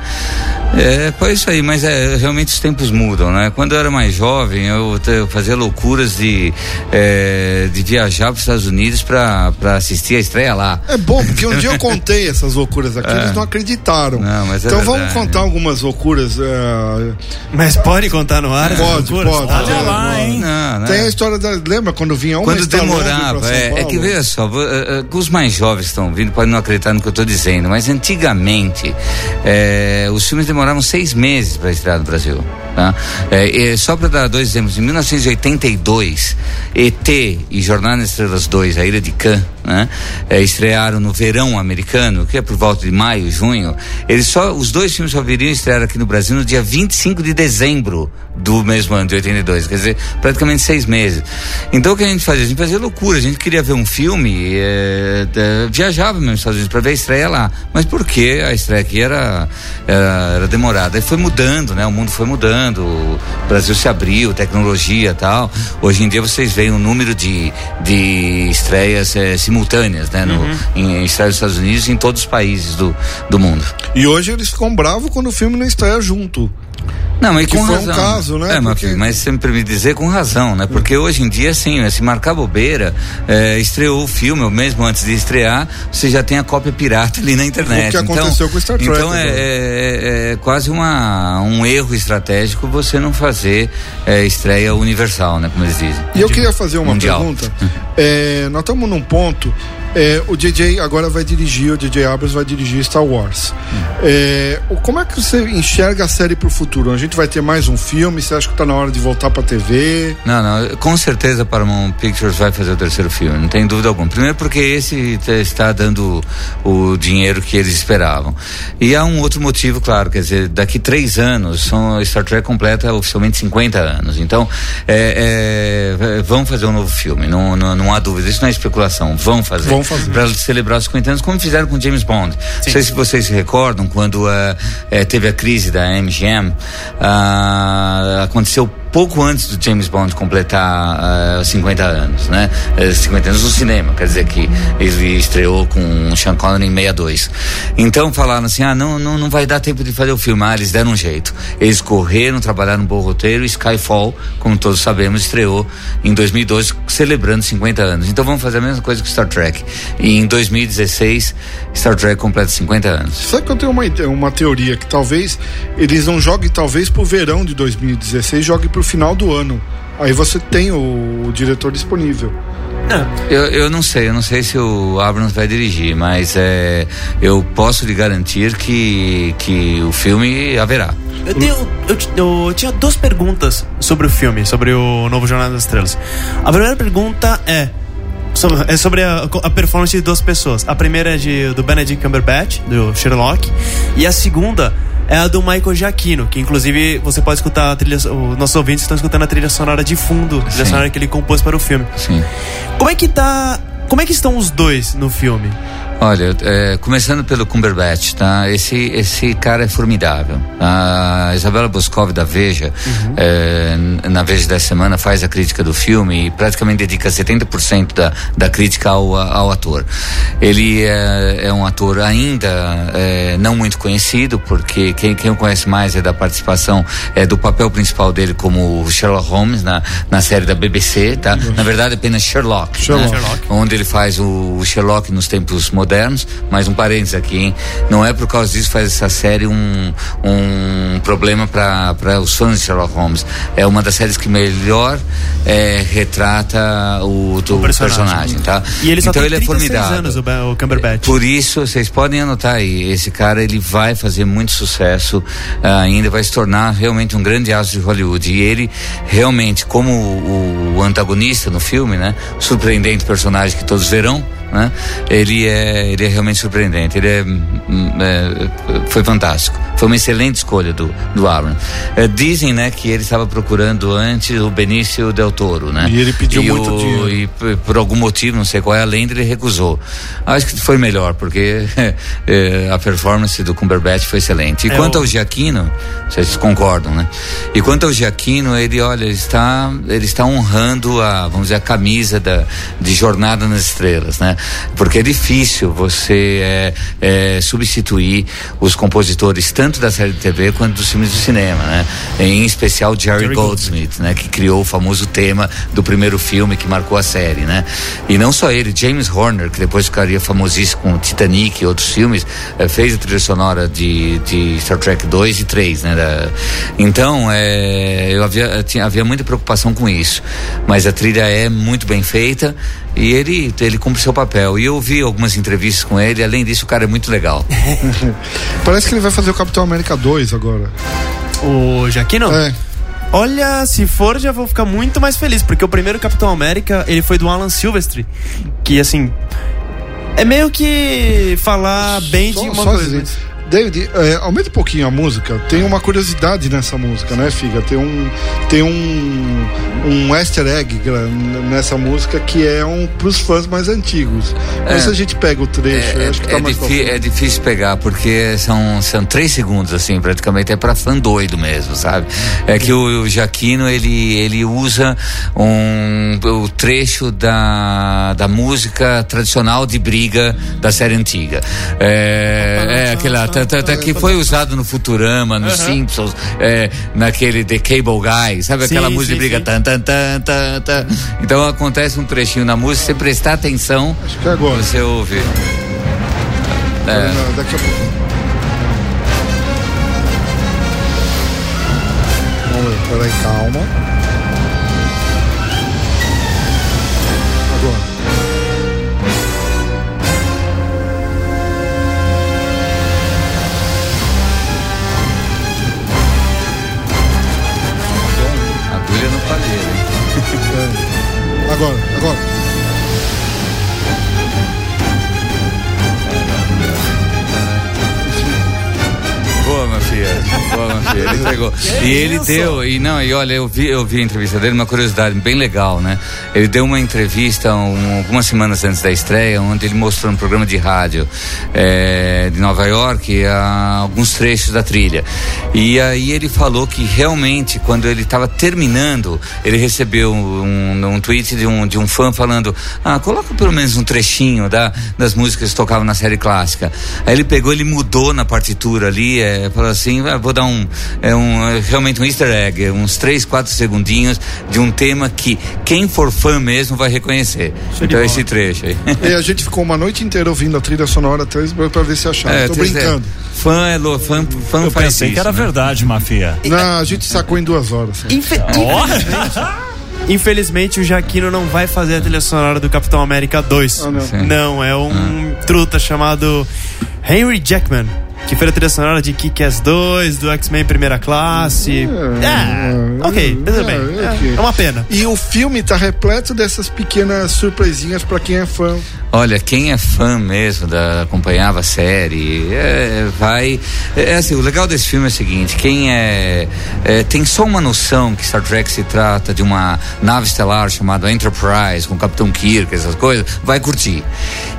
É, foi isso aí, mas é, realmente os tempos mudam, né? Quando eu era mais jovem, eu, eu fazia loucuras de, é, de viajar para os Estados Unidos para assistir a estreia lá. É bom, porque um dia eu contei essas loucuras aqui, é. eles não acreditaram. Não, mas é então vamos contar algumas loucuras. É, mas pode contar no ar? Pode, pode. Olha lá, hein? Não, né? Tem a história da. Lembra quando vinha uma Quando demorava, é, é, que veja só, os mais jovens estão vindo, podem não acreditar no que eu estou dizendo, mas antigamente é, os filmes demoravam seis meses para estrear no Brasil. Tá? Só para dar dois exemplos, em 1982, ET e Jornada Estrelas 2, A Ilha de Khan, né? Estrearam no verão americano, que é por volta de maio, junho. Eles só, os dois filmes só viriam estrear aqui no Brasil no dia 25 de dezembro do mesmo ano de 82, quer dizer, praticamente seis meses. Então o que a gente fazia? A gente fazia loucura, a gente queria ver um filme, é, é, viajava mesmo nos Estados Unidos para ver a estreia lá. Mas por que a estreia aqui era, era, era demorada? E foi mudando, né? O mundo foi mudando, o Brasil se abriu, tecnologia tal. Hoje em dia vocês veem um número de, de estreias é, simultâneas, né? No, uhum. em, em estreia dos Estados Unidos e em todos os países do, do mundo. E hoje eles ficam bravos quando o filme não estreia junto. Não, mas que com foi razão. um caso, né? É, Porque... mas sempre me dizer com razão, né? Porque hum. hoje em dia, sim, se marcar bobeira, é, estreou o filme, ou mesmo antes de estrear, você já tem a cópia pirata ali na internet. O que aconteceu então, com o Star Trek. Então é, é, é, é, quase uma, um erro estratégico você não fazer é, estreia universal, né? Como eles dizem. E eu queria fazer uma Mundial. pergunta. É, nós estamos num ponto é, o DJ agora vai dirigir, o DJ Abrams vai dirigir Star Wars. Hum. É, como é que você enxerga a série pro futuro? A gente vai ter mais um filme? Você acha que tá na hora de voltar pra TV? Não, não, com certeza Paramount Pictures vai fazer o terceiro filme, não tem dúvida alguma. Primeiro porque esse está dando o dinheiro que eles esperavam. E há um outro motivo, claro, quer dizer, daqui três anos, são, Star Trek completa oficialmente 50 anos. Então, é, é, vão fazer um novo filme, não, não, não, há dúvida, isso não é especulação, vão fazer. Vão fazer. Para celebrar os 50 anos, como fizeram com James Bond. Sim. Não sei se vocês se recordam, quando uh, teve a crise da MGM, uh, aconteceu pouco antes do James Bond completar uh, 50 anos, né? Uh, 50 anos no cinema, quer dizer que ele estreou com Sean Connery em 62. Então falaram assim, ah, não, não, não vai dar tempo de fazer o filme, ah, eles deram um jeito. Eles correram, trabalharam um bom roteiro, Skyfall, como todos sabemos, estreou em 2012, celebrando 50 anos. Então vamos fazer a mesma coisa que Star Trek. E em 2016, Star Trek completa 50 anos. Sabe que eu tenho uma, uma teoria que talvez eles não joguem talvez pro verão de 2016, joguem pro final do ano. Aí você tem o, o diretor disponível. Eu, eu não sei, eu não sei se o Abrams vai dirigir, mas é, eu posso lhe garantir que, que o filme haverá. Eu, tenho, eu, eu, tinha duas perguntas sobre o filme, sobre o novo Jornada das Estrelas. A primeira pergunta é sobre, é sobre a, a, performance de duas pessoas. A primeira é de, do Benedict Cumberbatch, do Sherlock, e a segunda é a do Michael Giacchino, que inclusive você pode escutar a trilha, os nossos ouvintes estão escutando a trilha sonora de fundo, a trilha Sim. sonora que ele compôs para o filme. Sim. Como é que tá, como é que estão os dois no filme? Olha, é, começando pelo Cumberbatch, tá? Esse, esse cara é formidável. A Isabela Boscov da Veja, uhum. é, na Veja da Semana, faz a crítica do filme e praticamente dedica 70% da, da crítica ao, ao ator. Ele é, é um ator ainda é, não muito conhecido, porque quem, quem o conhece mais é da participação é, do papel principal dele como Sherlock Holmes na, na série da BBC, tá? Uhum. Na verdade, apenas Sherlock, Sherlock. Né? Sherlock. onde ele faz o Sherlock nos tempos modernos modernos, mas um parênteses aqui, hein? Não é por causa disso faz essa série um, um problema para os fãs de Sherlock Holmes. É uma das séries que melhor é, retrata o, o personagem. personagem. tá? E ele só então ele é formidável. anos, o, o Cumberbatch. Por isso, vocês podem anotar aí, esse cara ele vai fazer muito sucesso uh, ainda, vai se tornar realmente um grande astro de Hollywood. E ele realmente, como o, o antagonista no filme, né? Surpreendente personagem que todos verão né? Ele é, ele é realmente surpreendente. Ele é, hum, é, foi fantástico. Foi uma excelente escolha do, do Aaron. É, dizem, né, que ele estava procurando antes o Benício Del Toro, né? E ele pediu e muito o, dinheiro. E por algum motivo, não sei qual é, além dele recusou. Acho que foi melhor, porque é, a performance do Cumberbatch foi excelente. E é quanto o... ao Giacchino, vocês concordam, né? E quanto ao Giacchino, ele, olha, ele está, ele está honrando a, vamos dizer, a camisa da, de Jornada nas Estrelas, né? Porque é difícil você é, é, substituir os compositores tanto da série de TV quanto dos filmes de cinema, né? Em especial Jerry, Jerry Goldsmith, Goldsmith, né? Que criou o famoso tema do primeiro filme que marcou a série, né? E não só ele, James Horner, que depois ficaria famosíssimo com Titanic e outros filmes, é, fez a trilha sonora de, de Star Trek 2 e 3, né? Da, então, é, eu havia, tinha, havia muita preocupação com isso, mas a trilha é muito bem feita e ele, ele cumpre seu papel. E eu vi algumas entrevistas com ele, além disso, o cara é muito legal. Parece que ele vai fazer o Capitão América 2 agora. O Jaquino? É. Olha, se for, já vou ficar muito mais feliz, porque o primeiro Capitão América, ele foi do Alan Silvestre, que assim. É meio que falar bem só, de uma coisa. Assim, David, é, aumenta um pouquinho a música. Tem uma curiosidade nessa música, né, Figa? Tem um, tem um, um easter egg nessa música que é um pros fãs mais antigos. É, Mas se a gente pega o trecho, é, acho que tá é, mais É difícil pegar, porque são, são três segundos, assim, praticamente. É pra fã doido mesmo, sabe? É que o, o Jaquino, ele, ele usa um, o trecho da, da música tradicional de briga da série antiga. É, é aquela que foi usado no Futurama, no Simpsons, é, naquele The Cable Guy, sabe aquela sim, música sim, de briga? Tan, tan, tan, tan, tan. Então acontece um trechinho na música, você prestar atenção, Acho que é agora. você ouve. É. Daqui a pouco. Vamos ver, peraí, calma. Agora, agora. Ele entregou. e ele isso? deu, e não, e olha, eu vi, eu vi a entrevista dele, uma curiosidade bem legal, né? Ele deu uma entrevista um, algumas semanas antes da estreia, onde ele mostrou no programa de rádio é, de Nova York a, alguns trechos da trilha. E aí ele falou que realmente, quando ele estava terminando, ele recebeu um, um tweet de um, de um fã falando: Ah, coloca pelo menos um trechinho da, das músicas que tocavam na série clássica. Aí ele pegou, ele mudou na partitura ali, é, falou assim: ah, vou dar um, é um, é realmente um easter egg, uns três, quatro segundinhos de um tema que quem for fã mesmo vai reconhecer. então esse trecho aí. E a gente ficou uma noite inteira ouvindo a trilha sonora atrás para ver se achava. É, Tô brincando. É, fã é louco, fã, fã Eu faz pensei isso, que era né? verdade, Mafia. Não, a gente sacou em duas horas. Infe infelizmente, infelizmente, o Jaquino não vai fazer a trilha sonora do Capitão América 2. Ah, não. não. é um truta chamado Henry Jackman que fez a trilha sonora de Kick-Ass 2, do X-Men Primeira Classe. É, ok, tudo bem. É, é uma pena. E o filme tá repleto dessas pequenas surpresinhas para quem é fã. Olha, quem é fã mesmo da acompanhava a série, é, vai. É, assim, o legal desse filme é o seguinte: quem é, é, tem só uma noção que Star Trek se trata de uma nave estelar chamada Enterprise com o Capitão Kirk, essas coisas, vai curtir.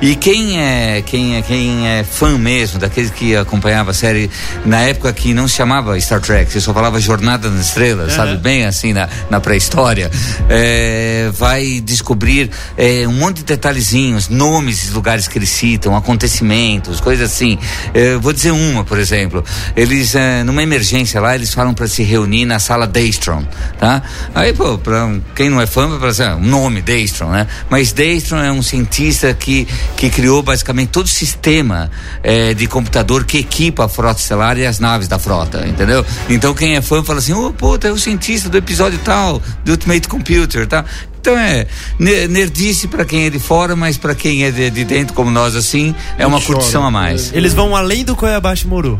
E quem é quem é quem é fã mesmo daqueles que acompanhava a série na época que não se chamava Star Trek, você só falava Jornada nas Estrelas, uhum. sabe bem assim na, na pré-história, é, vai descobrir é, um monte de detalhezinhos nomes de lugares que eles citam, acontecimentos, coisas assim. Eu vou dizer uma, por exemplo. Eles, é, numa emergência lá, eles falam para se reunir na sala Daystrom, tá? Aí, pô, pra quem não é fã, vai assim, ah, um nome, Daystrom, né? Mas Daystrom é um cientista que, que criou basicamente todo o sistema é, de computador que equipa a frota estelar e as naves da frota, entendeu? Então quem é fã fala assim, ô, oh, pô, é o cientista do episódio tal, do Ultimate Computer, tá? Então é nerdice para quem é de fora, mas para quem é de, de, dentro, como nós, assim, é uma curtição a mais. Eles vão além do Koyabashi Moro.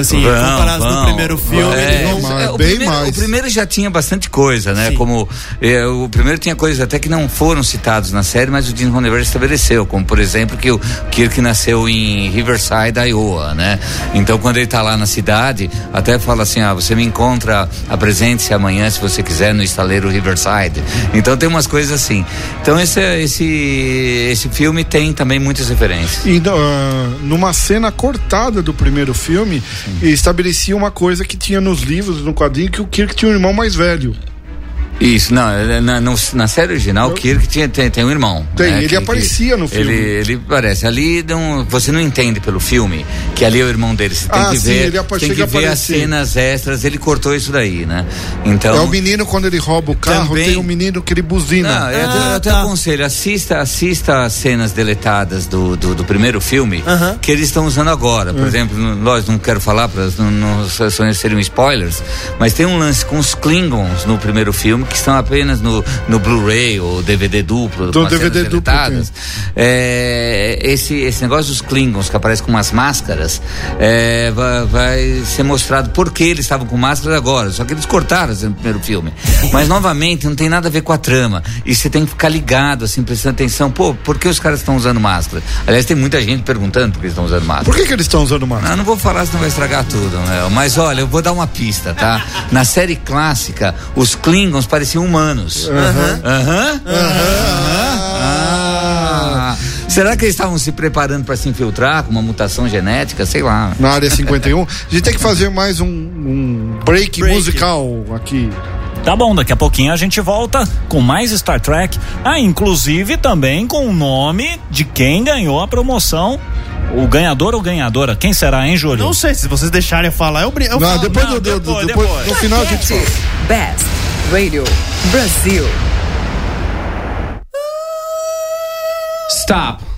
Assim, vão, comparado com o primeiro filme. É, vão, é, o, bem primeiro, mais. o primeiro já tinha bastante coisa, né? Sim. Como é, o primeiro tinha coisas até que não foram citados na série, mas o Gene Roddenberry estabeleceu, como por exemplo que o Kirk nasceu em Riverside, Iowa, né? Então quando ele está lá na cidade, até fala assim, ah, você me encontra, apresente-se amanhã se você quiser no estaleiro Riverside. Então tem umas coisas assim. Então esse esse esse filme tem também muitas referências. E uh, numa cena cortada do primeiro filme e estabelecia uma coisa que tinha nos livros, no quadrinho, que o Kirk tinha um irmão mais velho. Isso, não, é, na, na série original, o Kirk tinha, tem, tem um irmão. Tem, né, ele que, aparecia no filme. Ele, ele aparece. Ali não, você não entende pelo filme que ali é o irmão dele. Você tem ah, que sim, ver, ele tem que ver as cenas extras. Ele cortou isso daí, né? Então. É o menino quando ele rouba o carro, também, tem um menino que ele buzina. Não, eu, ah, eu até tá. aconselho, assista, assista as cenas deletadas do, do, do primeiro filme uh -huh. que eles estão usando agora. Por uh exemplo, nós não quero falar para não, não seriam spoilers, mas tem um lance com os Klingons no primeiro filme que estão apenas no no, Blu-ray ou DVD duplo, do DVD duplo. É, esse, esse negócio dos Klingons que aparece com umas máscaras é, vai, vai, ser mostrado por que eles estavam com máscaras agora. Só que eles cortaram assim, no primeiro filme. Mas novamente não tem nada a ver com a trama. E você tem que ficar ligado, assim, prestando atenção. Pô, por que os caras estão usando máscara? Aliás, tem muita gente perguntando por que eles estão usando máscara. Por que, que eles estão usando máscara? Não, não vou falar, senão vai estragar tudo, né? Mas olha, eu vou dar uma pista, tá? Na série clássica, os Klingons pareciam humanos. Aham. Aham. Aham. Será que eles estavam se preparando para se infiltrar com uma mutação genética? Sei lá. Na área 51. A gente tem que fazer mais um, um break, break, musical aqui. Tá bom, daqui a pouquinho a gente volta com mais Star Trek. Ah, inclusive também com o nome de quem ganhou a promoção o ganhador ou ganhadora? Quem será, hein, Júlio? Não sei, se vocês deixarem eu falar, eu, eu não, falo. Depois, não, do, depois, depois, depois, no final a gente fala. Best Radio Brasil. Stop.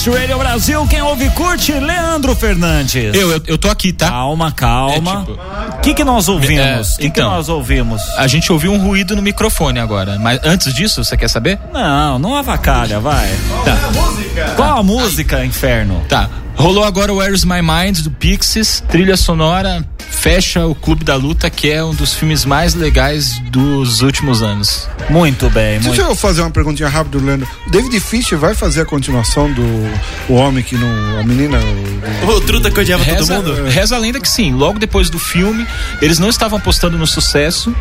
Best Radio Brasil, quem ouve curte, Leandro Fernandes. Eu, eu, eu tô aqui, tá? Calma, calma. O é, tipo... que, que nós ouvimos? O é, que, então, que nós ouvimos? A gente ouviu um ruído no microfone agora. Mas antes disso, você quer saber? Não, não avacalha, vai. Tá. Qual a música? Qual a música, inferno? Tá. Rolou agora o Where's My Mind do Pixies, trilha sonora fecha o Clube da Luta, que é um dos filmes mais legais dos últimos anos. Muito bem. Muito... Deixa eu fazer uma perguntinha rápida, Leandro. David Fischer vai fazer a continuação do O Homem que não. A menina. O, o Truta que odiava reza, todo mundo? Reza a lenda que sim. Logo depois do filme, eles não estavam apostando no sucesso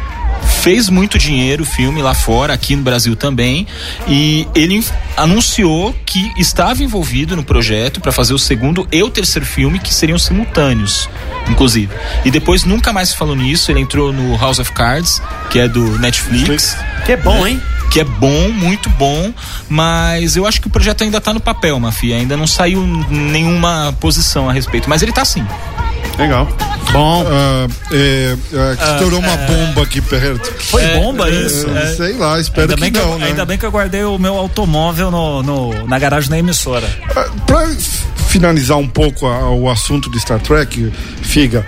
fez muito dinheiro o filme lá fora, aqui no Brasil também, e ele anunciou que estava envolvido no projeto para fazer o segundo e o terceiro filme, que seriam simultâneos, inclusive. E depois nunca mais falou nisso, ele entrou no House of Cards, que é do Netflix. Que é bom, hein? que é bom, muito bom, mas eu acho que o projeto ainda está no papel, Mafia, ainda não saiu nenhuma posição a respeito, mas ele está sim. Legal. Bom. Ah, é, é, estourou uma é. bomba aqui perto. Foi é, bomba isso? sei lá, espero que, que não, eu, né? Ainda bem que eu guardei o meu automóvel no, no na garagem da emissora. Ah, pra finalizar um pouco a, o assunto de Star Trek, Figa,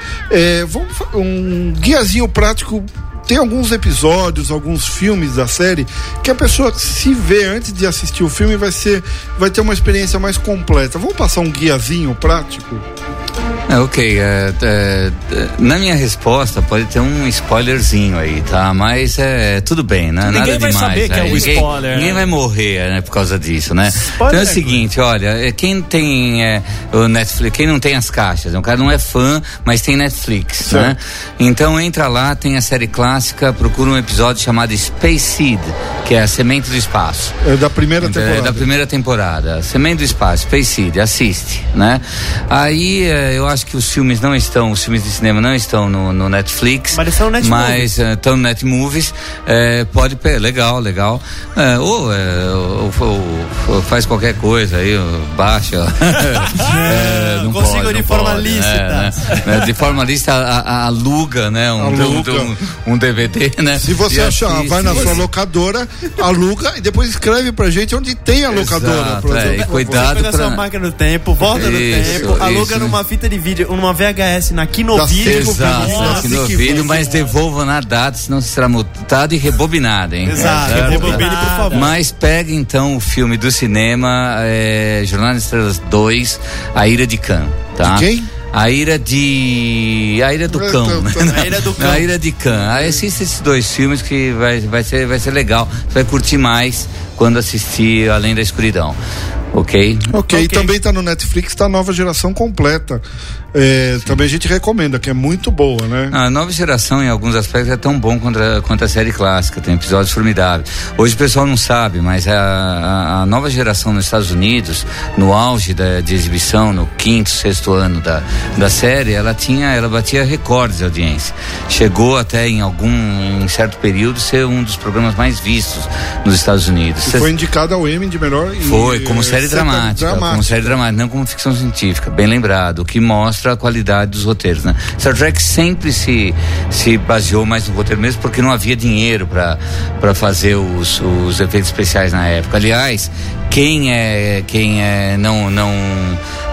vamos um guiazinho prático tem alguns episódios, alguns filmes da série que a pessoa se vê antes de assistir o filme vai ser vai ter uma experiência mais completa. Vamos passar um guiazinho prático? É, ok, é, é, na minha resposta pode ter um spoilerzinho aí, tá? Mas é tudo bem, né? Ninguém Nada vai demais. saber que é um ninguém, spoiler. Ninguém né? vai morrer né, por causa disso, né? Spoiler então é o seguinte, olha, é, quem tem é, o Netflix, quem não tem as caixas, o cara não é fã, mas tem Netflix, Sim. né? Então entra lá, tem a série clássica, procura um episódio chamado Space Seed, que é a semente do espaço. É da primeira então, temporada. É da primeira temporada. Semente do espaço, Space Seed, assiste, né? Aí eu acho que os filmes não estão, os filmes de cinema não estão no, no Netflix. Mas estão no Netmovies. Mas estão uh, no Netmovies. É, pode, legal, legal. É, ou, é, ou, ou, ou, faz qualquer coisa aí, baixa. é, não Consigo pode, de forma pode, lícita. Né, né? De forma lícita, a, a, aluga, né? Um, aluga. Um, um, DVD, né? Se você achar, vai na sua locadora, aluga e depois escreve pra gente onde tem a locadora. Exato, é, e cuidado. Pega pra... sua máquina do tempo, volta isso, no tempo, aluga isso, numa fita de vídeo, numa VHS, na Kinovídeo. Exato, na Kinovídeo, mas devolva na data, senão será multado e rebobinado, hein? Exato, é, rebobine, por favor. Mas pega então o filme do cinema, é, Jornal das Estrelas 2, A Ira de Khan, tá? De quem? A ira de. A ira do cão. Né? A ira do cão. A ira de cão. Aí assista esses dois filmes que vai, vai, ser, vai ser legal. Você vai curtir mais quando assistir Além da Escuridão. Ok? Ok, okay. também está no Netflix, está a nova geração completa. É, também a gente recomenda, que é muito boa, né? A nova geração, em alguns aspectos, é tão bom quanto a, quanto a série clássica, tem episódios formidáveis. Hoje o pessoal não sabe, mas a, a, a nova geração nos Estados Unidos, no auge da, de exibição, no quinto, sexto ano da, da série, ela tinha, ela batia recordes de audiência. Chegou até em algum, em certo período, ser um dos programas mais vistos nos Estados Unidos. E foi indicada ao Emmy de melhor. Foi, como série dramática, dramática, como série dramática, não como ficção científica, bem lembrado, o que mostra a qualidade dos roteiros, né? Star Trek sempre se, se baseou mais no roteiro mesmo porque não havia dinheiro para fazer os, os efeitos especiais na época. Aliás, quem é quem é não não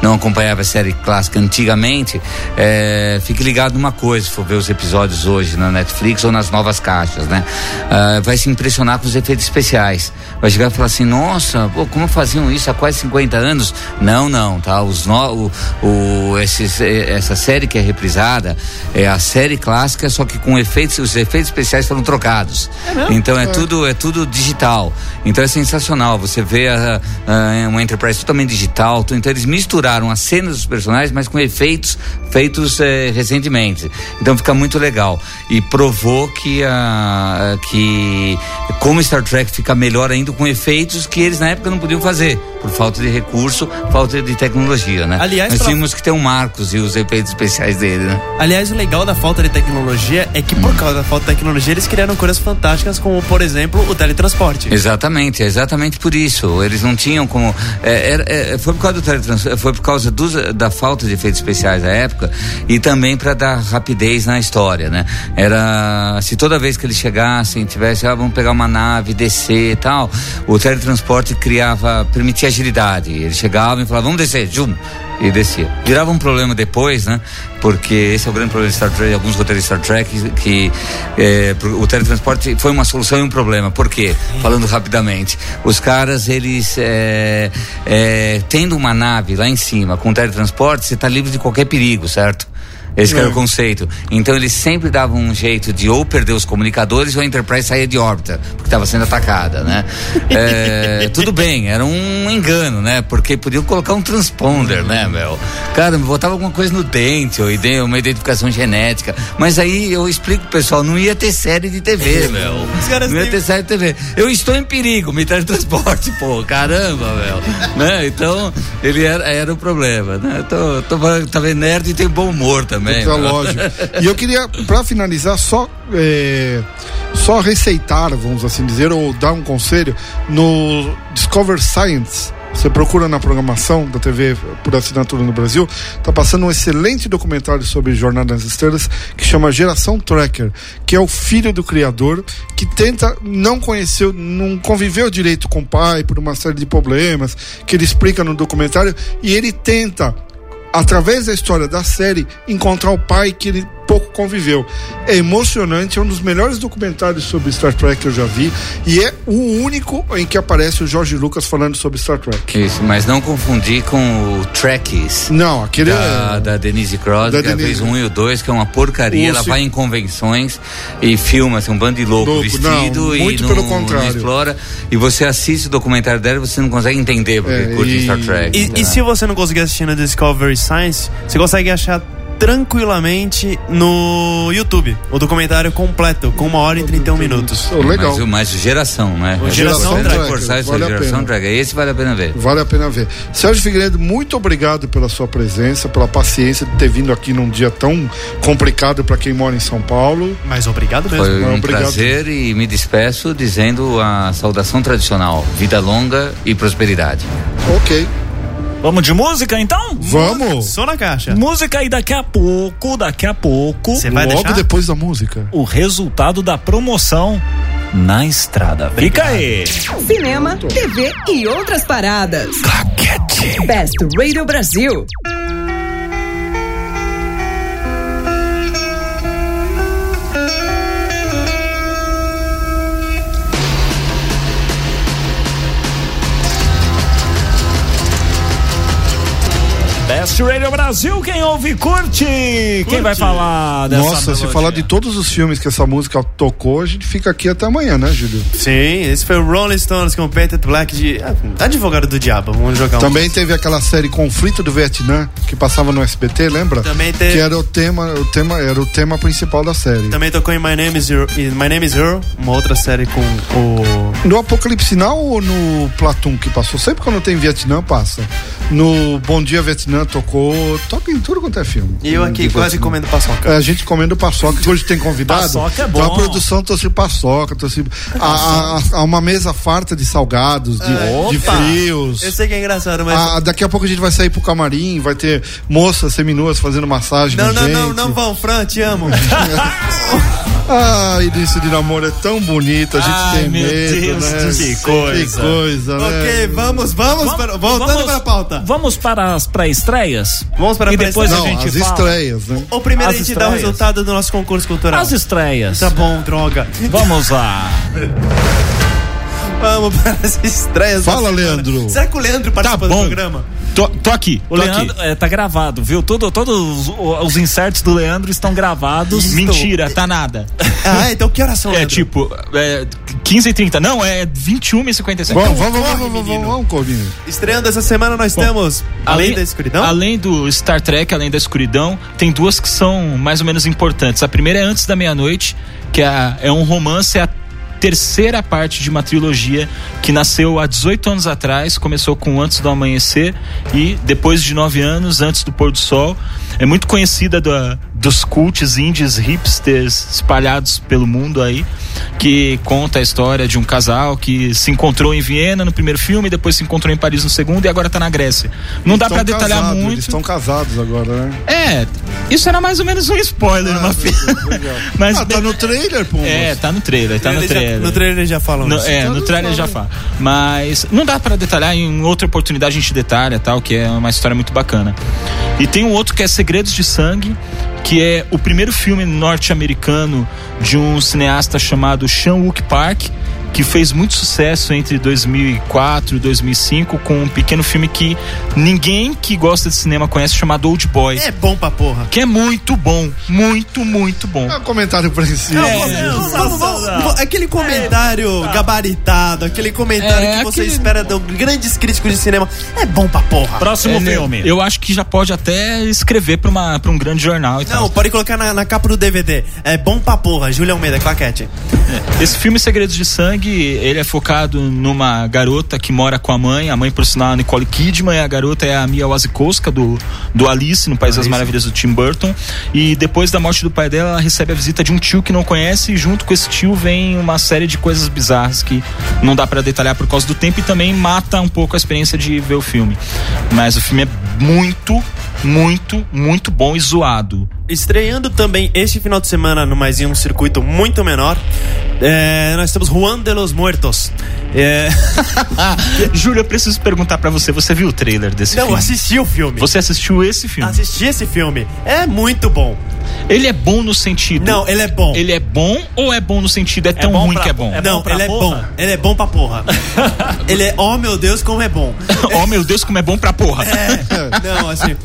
não acompanhava a série clássica antigamente é, fique ligado numa coisa se for ver os episódios hoje na Netflix ou nas novas caixas né? Uh, vai se impressionar com os efeitos especiais. Vai chegar e falar assim nossa pô, como faziam isso há quase 50 anos? Não não tá? Os no, o, o esses, essa série que é reprisada é a série clássica só que com efeitos os efeitos especiais foram trocados. É então é, é. tudo é tudo digital. Então é sensacional. Você vê a uh, uma Enterprise totalmente digital. Então eles misturaram as cenas dos personagens, mas com efeitos feitos eh, recentemente. Então fica muito legal. E provou que, uh, que como Star Trek fica melhor ainda com efeitos que eles na época não podiam fazer, por falta de recurso, falta de tecnologia, né? Aliás, Nós pra... tínhamos que ter um Marcos e os efeitos especiais dele, né? Aliás, o legal da falta de tecnologia é que por hum. causa da falta de tecnologia eles criaram coisas fantásticas como, por exemplo, o teletransporte. Exatamente, é exatamente por isso. Eles não tinham como. É, é, foi por causa do teletransporte, foi por causa dos, da falta de efeitos especiais da época e também para dar rapidez na história, né? Era se toda vez que eles chegassem, tivesse, ah, vamos pegar uma nave, descer e tal, o teletransporte criava, permitia agilidade. Ele chegava e falava, vamos descer, jum, e descia. Virava um problema depois, né? Porque esse é o grande problema de Star Trek, alguns roteiros de Star Trek, que é, o teletransporte foi uma solução e um problema. Por quê? Falando rapidamente, os caras, eles é, é, tendo uma nave lá em cima com teletransporte, você está livre de qualquer perigo, certo? Esse era o conceito. Então eles sempre davam um jeito de ou perder os comunicadores ou a Enterprise sair de órbita, porque estava sendo atacada, né? é, tudo bem, era um engano, né? Porque podiam colocar um transponder, né, meu? Cara, botava alguma coisa no dente, ou uma identificação genética. Mas aí eu explico pro pessoal, não ia ter série de TV, meu. Não ia ter série de TV. Eu estou em perigo, me transporte, pô, caramba, meu. né? Então, ele era, era o problema, né? Tô, tô, tá vendo nerd e tem bom humor também também. É lógico. e eu queria, para finalizar, só, é, só receitar, vamos assim dizer, ou dar um conselho no Discover Science. Você procura na programação da TV por assinatura no Brasil, tá passando um excelente documentário sobre Jornada nas Estrelas que chama Geração Tracker, que é o filho do criador que tenta não conhecer, não conviveu direito com o pai por uma série de problemas que ele explica no documentário e ele tenta através da história da série, encontrar o pai que ele pouco conviveu. É emocionante, é um dos melhores documentários sobre Star Trek que eu já vi e é o único em que aparece o Jorge Lucas falando sobre Star Trek. Isso, mas não confundir com o Trekkies. Não, aquele da, é... da Denise Cross, da que Denise... fez um e o dois, que é uma porcaria. O ela se... vai em convenções e filma assim, um bando de louco, louco vestido não, e muito não, pelo contrário. explora. E você assiste o documentário dela e você não consegue entender porque é, curte e... Star Trek. E, e se você não conseguir assistir no Discovery Science, você consegue achar tranquilamente no YouTube. O documentário completo, com uma hora e 31 minutos. Oh, legal. Mas, mas geração, né? O geração, geração Drag. Vale a geração Drag. Esse vale a pena ver. Vale a pena ver. Sérgio Figueiredo, muito obrigado pela sua presença, pela paciência de ter vindo aqui num dia tão complicado para quem mora em São Paulo. Mas obrigado mesmo. Foi um obrigado. prazer e me despeço dizendo a saudação tradicional: vida longa e prosperidade. Ok. Vamos de música então? Vamos! Só na caixa. Música e daqui a pouco, daqui a pouco. Você vai logo deixar? depois da música. O resultado da promoção na estrada. Fica aí. Cinema, TV e outras paradas. Claquete. Best Radio Brasil. Radio Brasil, quem ouve curte. curte. Quem vai falar dessa Nossa, melodia? se falar de todos os filmes que essa música tocou, a gente fica aqui até amanhã, né, Júlio? Sim, esse foi o Rolling Stones com o Peter Black de ah, Advogado do Diabo. Vamos jogar um Também teve aquela série Conflito do Vietnã que passava no SBT, lembra? Também teve. Que era o tema, o tema, era o tema principal da série. Também tocou em My Name is Earl, My Name is Earl, uma outra série com o No Apocalipse Now ou no Platum que passou? Sempre quando tem Vietnã passa. No Bom Dia Vietnã tocou, toca em tudo quanto é filme. E eu aqui quase Vietnã. comendo paçoca. É, a gente comendo paçoca, que hoje tem convidado. paçoca é bom. Então a produção trouxe paçoca, trouxe a, a, a, uma mesa farta de salgados, de, é. de frios. Eu sei que é engraçado, mas. A, daqui a pouco a gente vai sair pro camarim, vai ter moças seminuas fazendo massagem. Não, não, gente. não, não vão, Fran, te amo. Ah, início de namoro é tão bonito, a gente Ai, tem medo, Deus, né? Que coisa. Que coisa, né? Ok, vamos, vamos, vamos para, voltando vamos, para a pauta. Vamos para as pré-estreias? Vamos para e depois Não, a gente as fala. estreias, né? Ou primeiro as a gente estreias. dá o resultado do nosso concurso cultural. As estreias. Tá bom, droga. Vamos lá. Vamos para as estreias. Fala, Leandro. Será que o Leandro participa Tá bom. do programa? Tô, tô aqui. O tô Leandro aqui. é, tá gravado, viu? Tudo, todos os, os inserts do Leandro estão gravados. Mentira, tá nada. Ah, então que horas são, É Leandro? tipo, é 15 e 30 Não, é 21 e 57 Vamos, Então vamos, vamos, vamos, vamos, vamos, Covinho. Estreando essa semana nós Bom, temos Além da Escuridão. Além do Star Trek, além da escuridão, tem duas que são mais ou menos importantes. A primeira é Antes da Meia-Noite, que é, é um romance, é a terceira parte de uma trilogia que nasceu há 18 anos atrás, começou com Antes do Amanhecer e depois de nove anos, Antes do Pôr do Sol. É muito conhecida da, dos cults indies hipsters espalhados pelo mundo aí, que conta a história de um casal que se encontrou em Viena no primeiro filme, depois se encontrou em Paris no segundo e agora tá na Grécia. Não Eles dá para detalhar casados, muito. Eles estão casados agora, né? É, isso era mais ou menos um spoiler, Ah, uma. Mas ah, tá no trailer, pô. É, tá no trailer, tá no Ele já- trailer. no trailer já falam No- isso. é, Então no trailer já fala. Mas não dá pra detalhar, em outra oportunidade a gente detalha tal, que é uma história muito bacana. E tem um outro que é Segredos de Sangue, que é o primeiro filme norte-americano de um cineasta chamado Sean Wook Park, que fez muito sucesso entre 2004 e 2005 com um pequeno filme que ninguém que gosta de cinema conhece chamado Old Boy. É bom pra porra. Que é muito bom, muito, muito bom. É um comentário pra esse. Não, É, vamos- vamos- vamos- vamos- sensacional. aquele comentário gabaritado, aquele comentário É, que você aquele- espera de grandes críticos de cinema. É bom pra porra. Próximo É, filme. Eu acho que já pode até escrever pra, uma, pra um grande jornal e Não, tal. pode colocar na, na capa do DVD. É bom pra porra. Júlia Almeida, claquete. Esse filme Segredos de Sangue, ele é focado numa garota que mora com a mãe. A mãe, por sinal, é a Nicole Kidman. E a garota é a Mia Wasikowska, do, do Alice, no País das Maravilhas do Tim Burton. E depois da morte do pai dela, ela recebe a visita de um tio que não conhece. E junto com esse tio vem uma série de coisas bizarras que não dá pra detalhar por causa do tempo. E também mata um pouco a experiência de ver o filme. Mas o filme é muito, muito, muito bom e zoado. Estreando também este final de semana, no mais um circuito muito menor, é, nós temos Juan de los Muertos. É, Júlia, eu preciso perguntar pra você, você viu o trailer desse não, filme? assisti o filme. Você assistiu esse filme? Assisti esse filme. É muito bom. Ele é bom no sentido. Não, ele é bom. Ele é bom ou é bom no sentido é tão bom ruim pra- que é bom? é não, pra ele é porra? bom. Ele é bom pra porra. ele é, oh meu Deus, como é bom. oh meu Deus, como é bom pra porra. É, não, assim,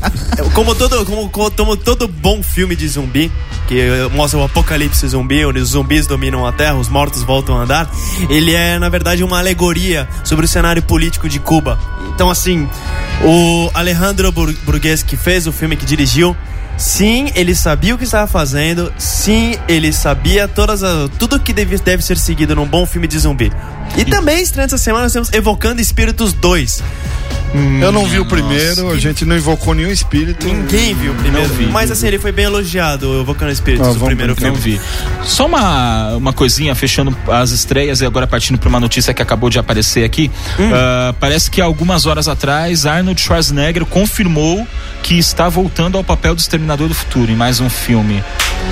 como todo, como, como todo bom filme de zumbi, que mostra o apocalipse zumbi, onde os zumbis dominam a Terra, os mortos voltam a andar, ele é, na verdade, uma alegoria sobre o cenário político de Cuba. Então, assim, o Alejandro Bur- Burgues, que fez o filme, que dirigiu, sim, ele sabia o que estava fazendo, sim, ele sabia todas a, tudo que deve, deve ser seguido num bom filme de zumbi. E também, estreando essa semana, nós temos Evocando Espíritos 2. Eu não vi o primeiro, a gente não invocou nenhum espírito. Ninguém viu o primeiro. Não vi. Mas assim, ele foi bem elogiado, Evocando Espíritos, Ah, o primeiro Não filme. vi. Só uma, uma coisinha, fechando as estreias e agora partindo para uma notícia que acabou de aparecer aqui. Hum. Ah, parece que algumas horas atrás, Arnold Schwarzenegger confirmou que está voltando ao papel do Exterminador do Futuro em mais um filme.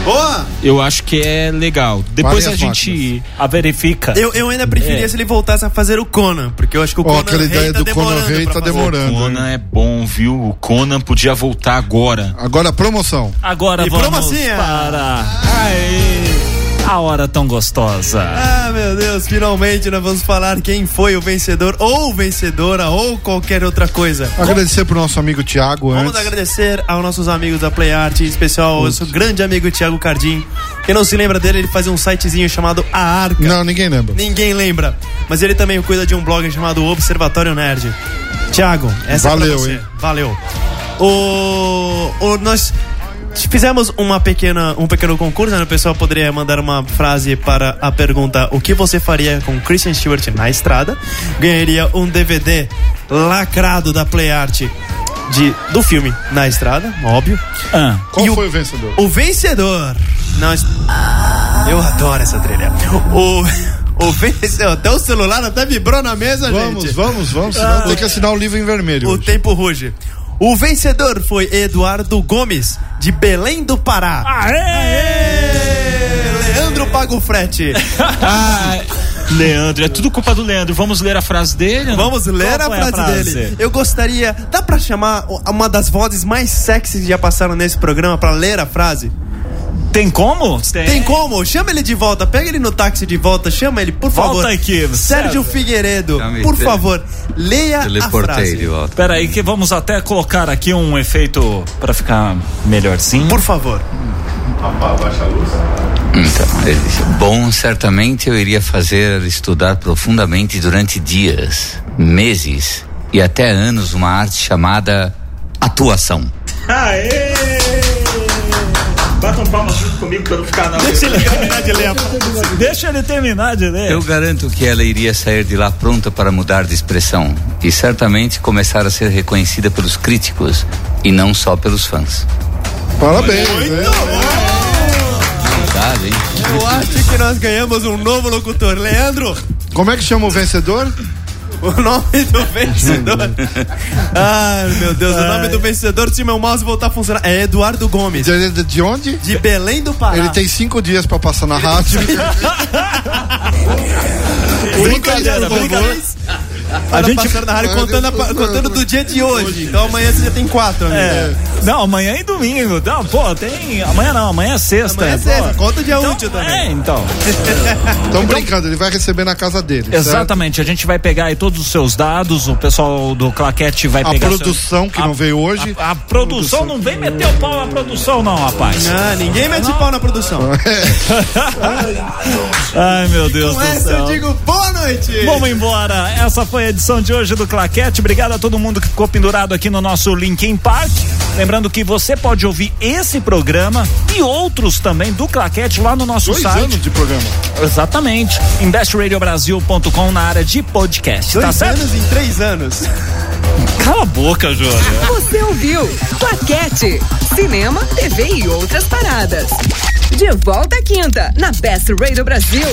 Boa! Eu acho que é legal. Depois Parem a gente. A verifica. Eu, eu ainda preferia É. se ele voltasse a fazer o Conan, porque eu acho que o Ó, Conan aquela ideia tá do Conan Rei tá demorando. Conan é bom, viu? O Conan podia voltar agora. Agora promoção. Agora E vamos promocinha? para a hora tão gostosa. Ah, meu Deus, finalmente nós vamos falar quem foi o vencedor ou vencedora ou qualquer outra coisa. Agradecer pro nosso amigo Thiago Vamos antes. agradecer aos nossos amigos da Play Art, em especial ao nosso grande amigo Thiago Cardim. Quem não se lembra dele, ele faz um sitezinho chamado A Arca. Não, ninguém lembra. Ninguém lembra. Mas ele também cuida de um blog chamado Observatório Nerd. Tiago, essa é Valeu, pra você. hein? Valeu. O, o, nós fizemos uma pequena, um pequeno concurso, né? O pessoal poderia mandar uma frase para a pergunta o que você faria com Christian Stewart na estrada. Ganharia um DVD lacrado da Play Art de, do filme Na Estrada, óbvio. Ah, Qual E o- foi o vencedor? O vencedor. Nós. Eu adoro essa trilha. O. O vencedor. Até o celular até vibrou na mesa, Vamos, gente. vamos, vamos. Senão tem que assinar o livro em vermelho. O hoje. tempo ruge. O vencedor foi Eduardo Gomes, de Belém do Pará. Aê! Leandro paga o frete. Ah, Leandro, é tudo culpa do Leandro. Vamos ler a frase dele? Vamos ler a foi a frase, frase? dele. Eu gostaria. Dá pra chamar uma das vozes mais sexys que já passaram nesse programa pra ler a frase? Tem como? Tem como? Chama ele de volta, pega ele no táxi de volta, chama ele, por Volta favor. aqui, Sérgio Sérgio. Figueiredo, por favor, leia a Teleportei frase. de volta. Pera aí que vamos até colocar aqui um efeito pra ficar melhorzinho. Por favor. Então, ele disse, bom, certamente eu iria fazer estudar profundamente durante dias, meses e até anos uma arte chamada atuação. Aê! Batam palmas junto comigo pra não ficar na Deixa ele terminar de ler Deixa ele terminar de ler. Eu garanto que ela iria sair de lá pronta para mudar de expressão e certamente começar a ser reconhecida pelos críticos e não só pelos fãs. Parabéns. Muito né? Verdade, hein? Eu acho que nós ganhamos um novo locutor. Leandro, Como é que chama o vencedor? O nome do vencedor. Ai, meu Deus, o nome do vencedor, se meu mouse voltar a funcionar, é Eduardo Gomes, De, de- de onde? de Belém do Pará. Ele tem cinco dias pra passar na rádio. Brincadeira, brincadeira. A A gente passando na rádio contando, a- contando do dia de hoje. Então amanhã você já tem quatro, amigo. É. Não, amanhã e domingo. Não, pô, tem. Amanhã não, amanhã é sexta. Amanhã é pô. sexta, conta o dia Então, útil também. É, então. Estão brincando, ele vai receber na casa dele. certo? Exatamente, a gente vai pegar aí todos os seus dados, o pessoal do Claquete vai A pegar. produção que não veio hoje. A, a produção não vem meter o pau na produção, não, rapaz. Ah, ninguém mete pau na produção. Ai, meu Deus Com do essa céu. eu digo boa noite. Vamos embora. Essa foi a edição de hoje do Claquete. Obrigado a todo mundo que ficou pendurado aqui no nosso Linkin Park. Lembrando que você pode ouvir esse programa e outros também do Claquete lá no nosso Dois site. anos de programa. Exatamente. Investradiobrasil.com na área de podcast. Dois tá certo? anos em três anos. Cala a boca, Júlia. Você ouviu Claquete, cinema, TV e outras paradas. De volta à quinta, na Best Radio Brasil.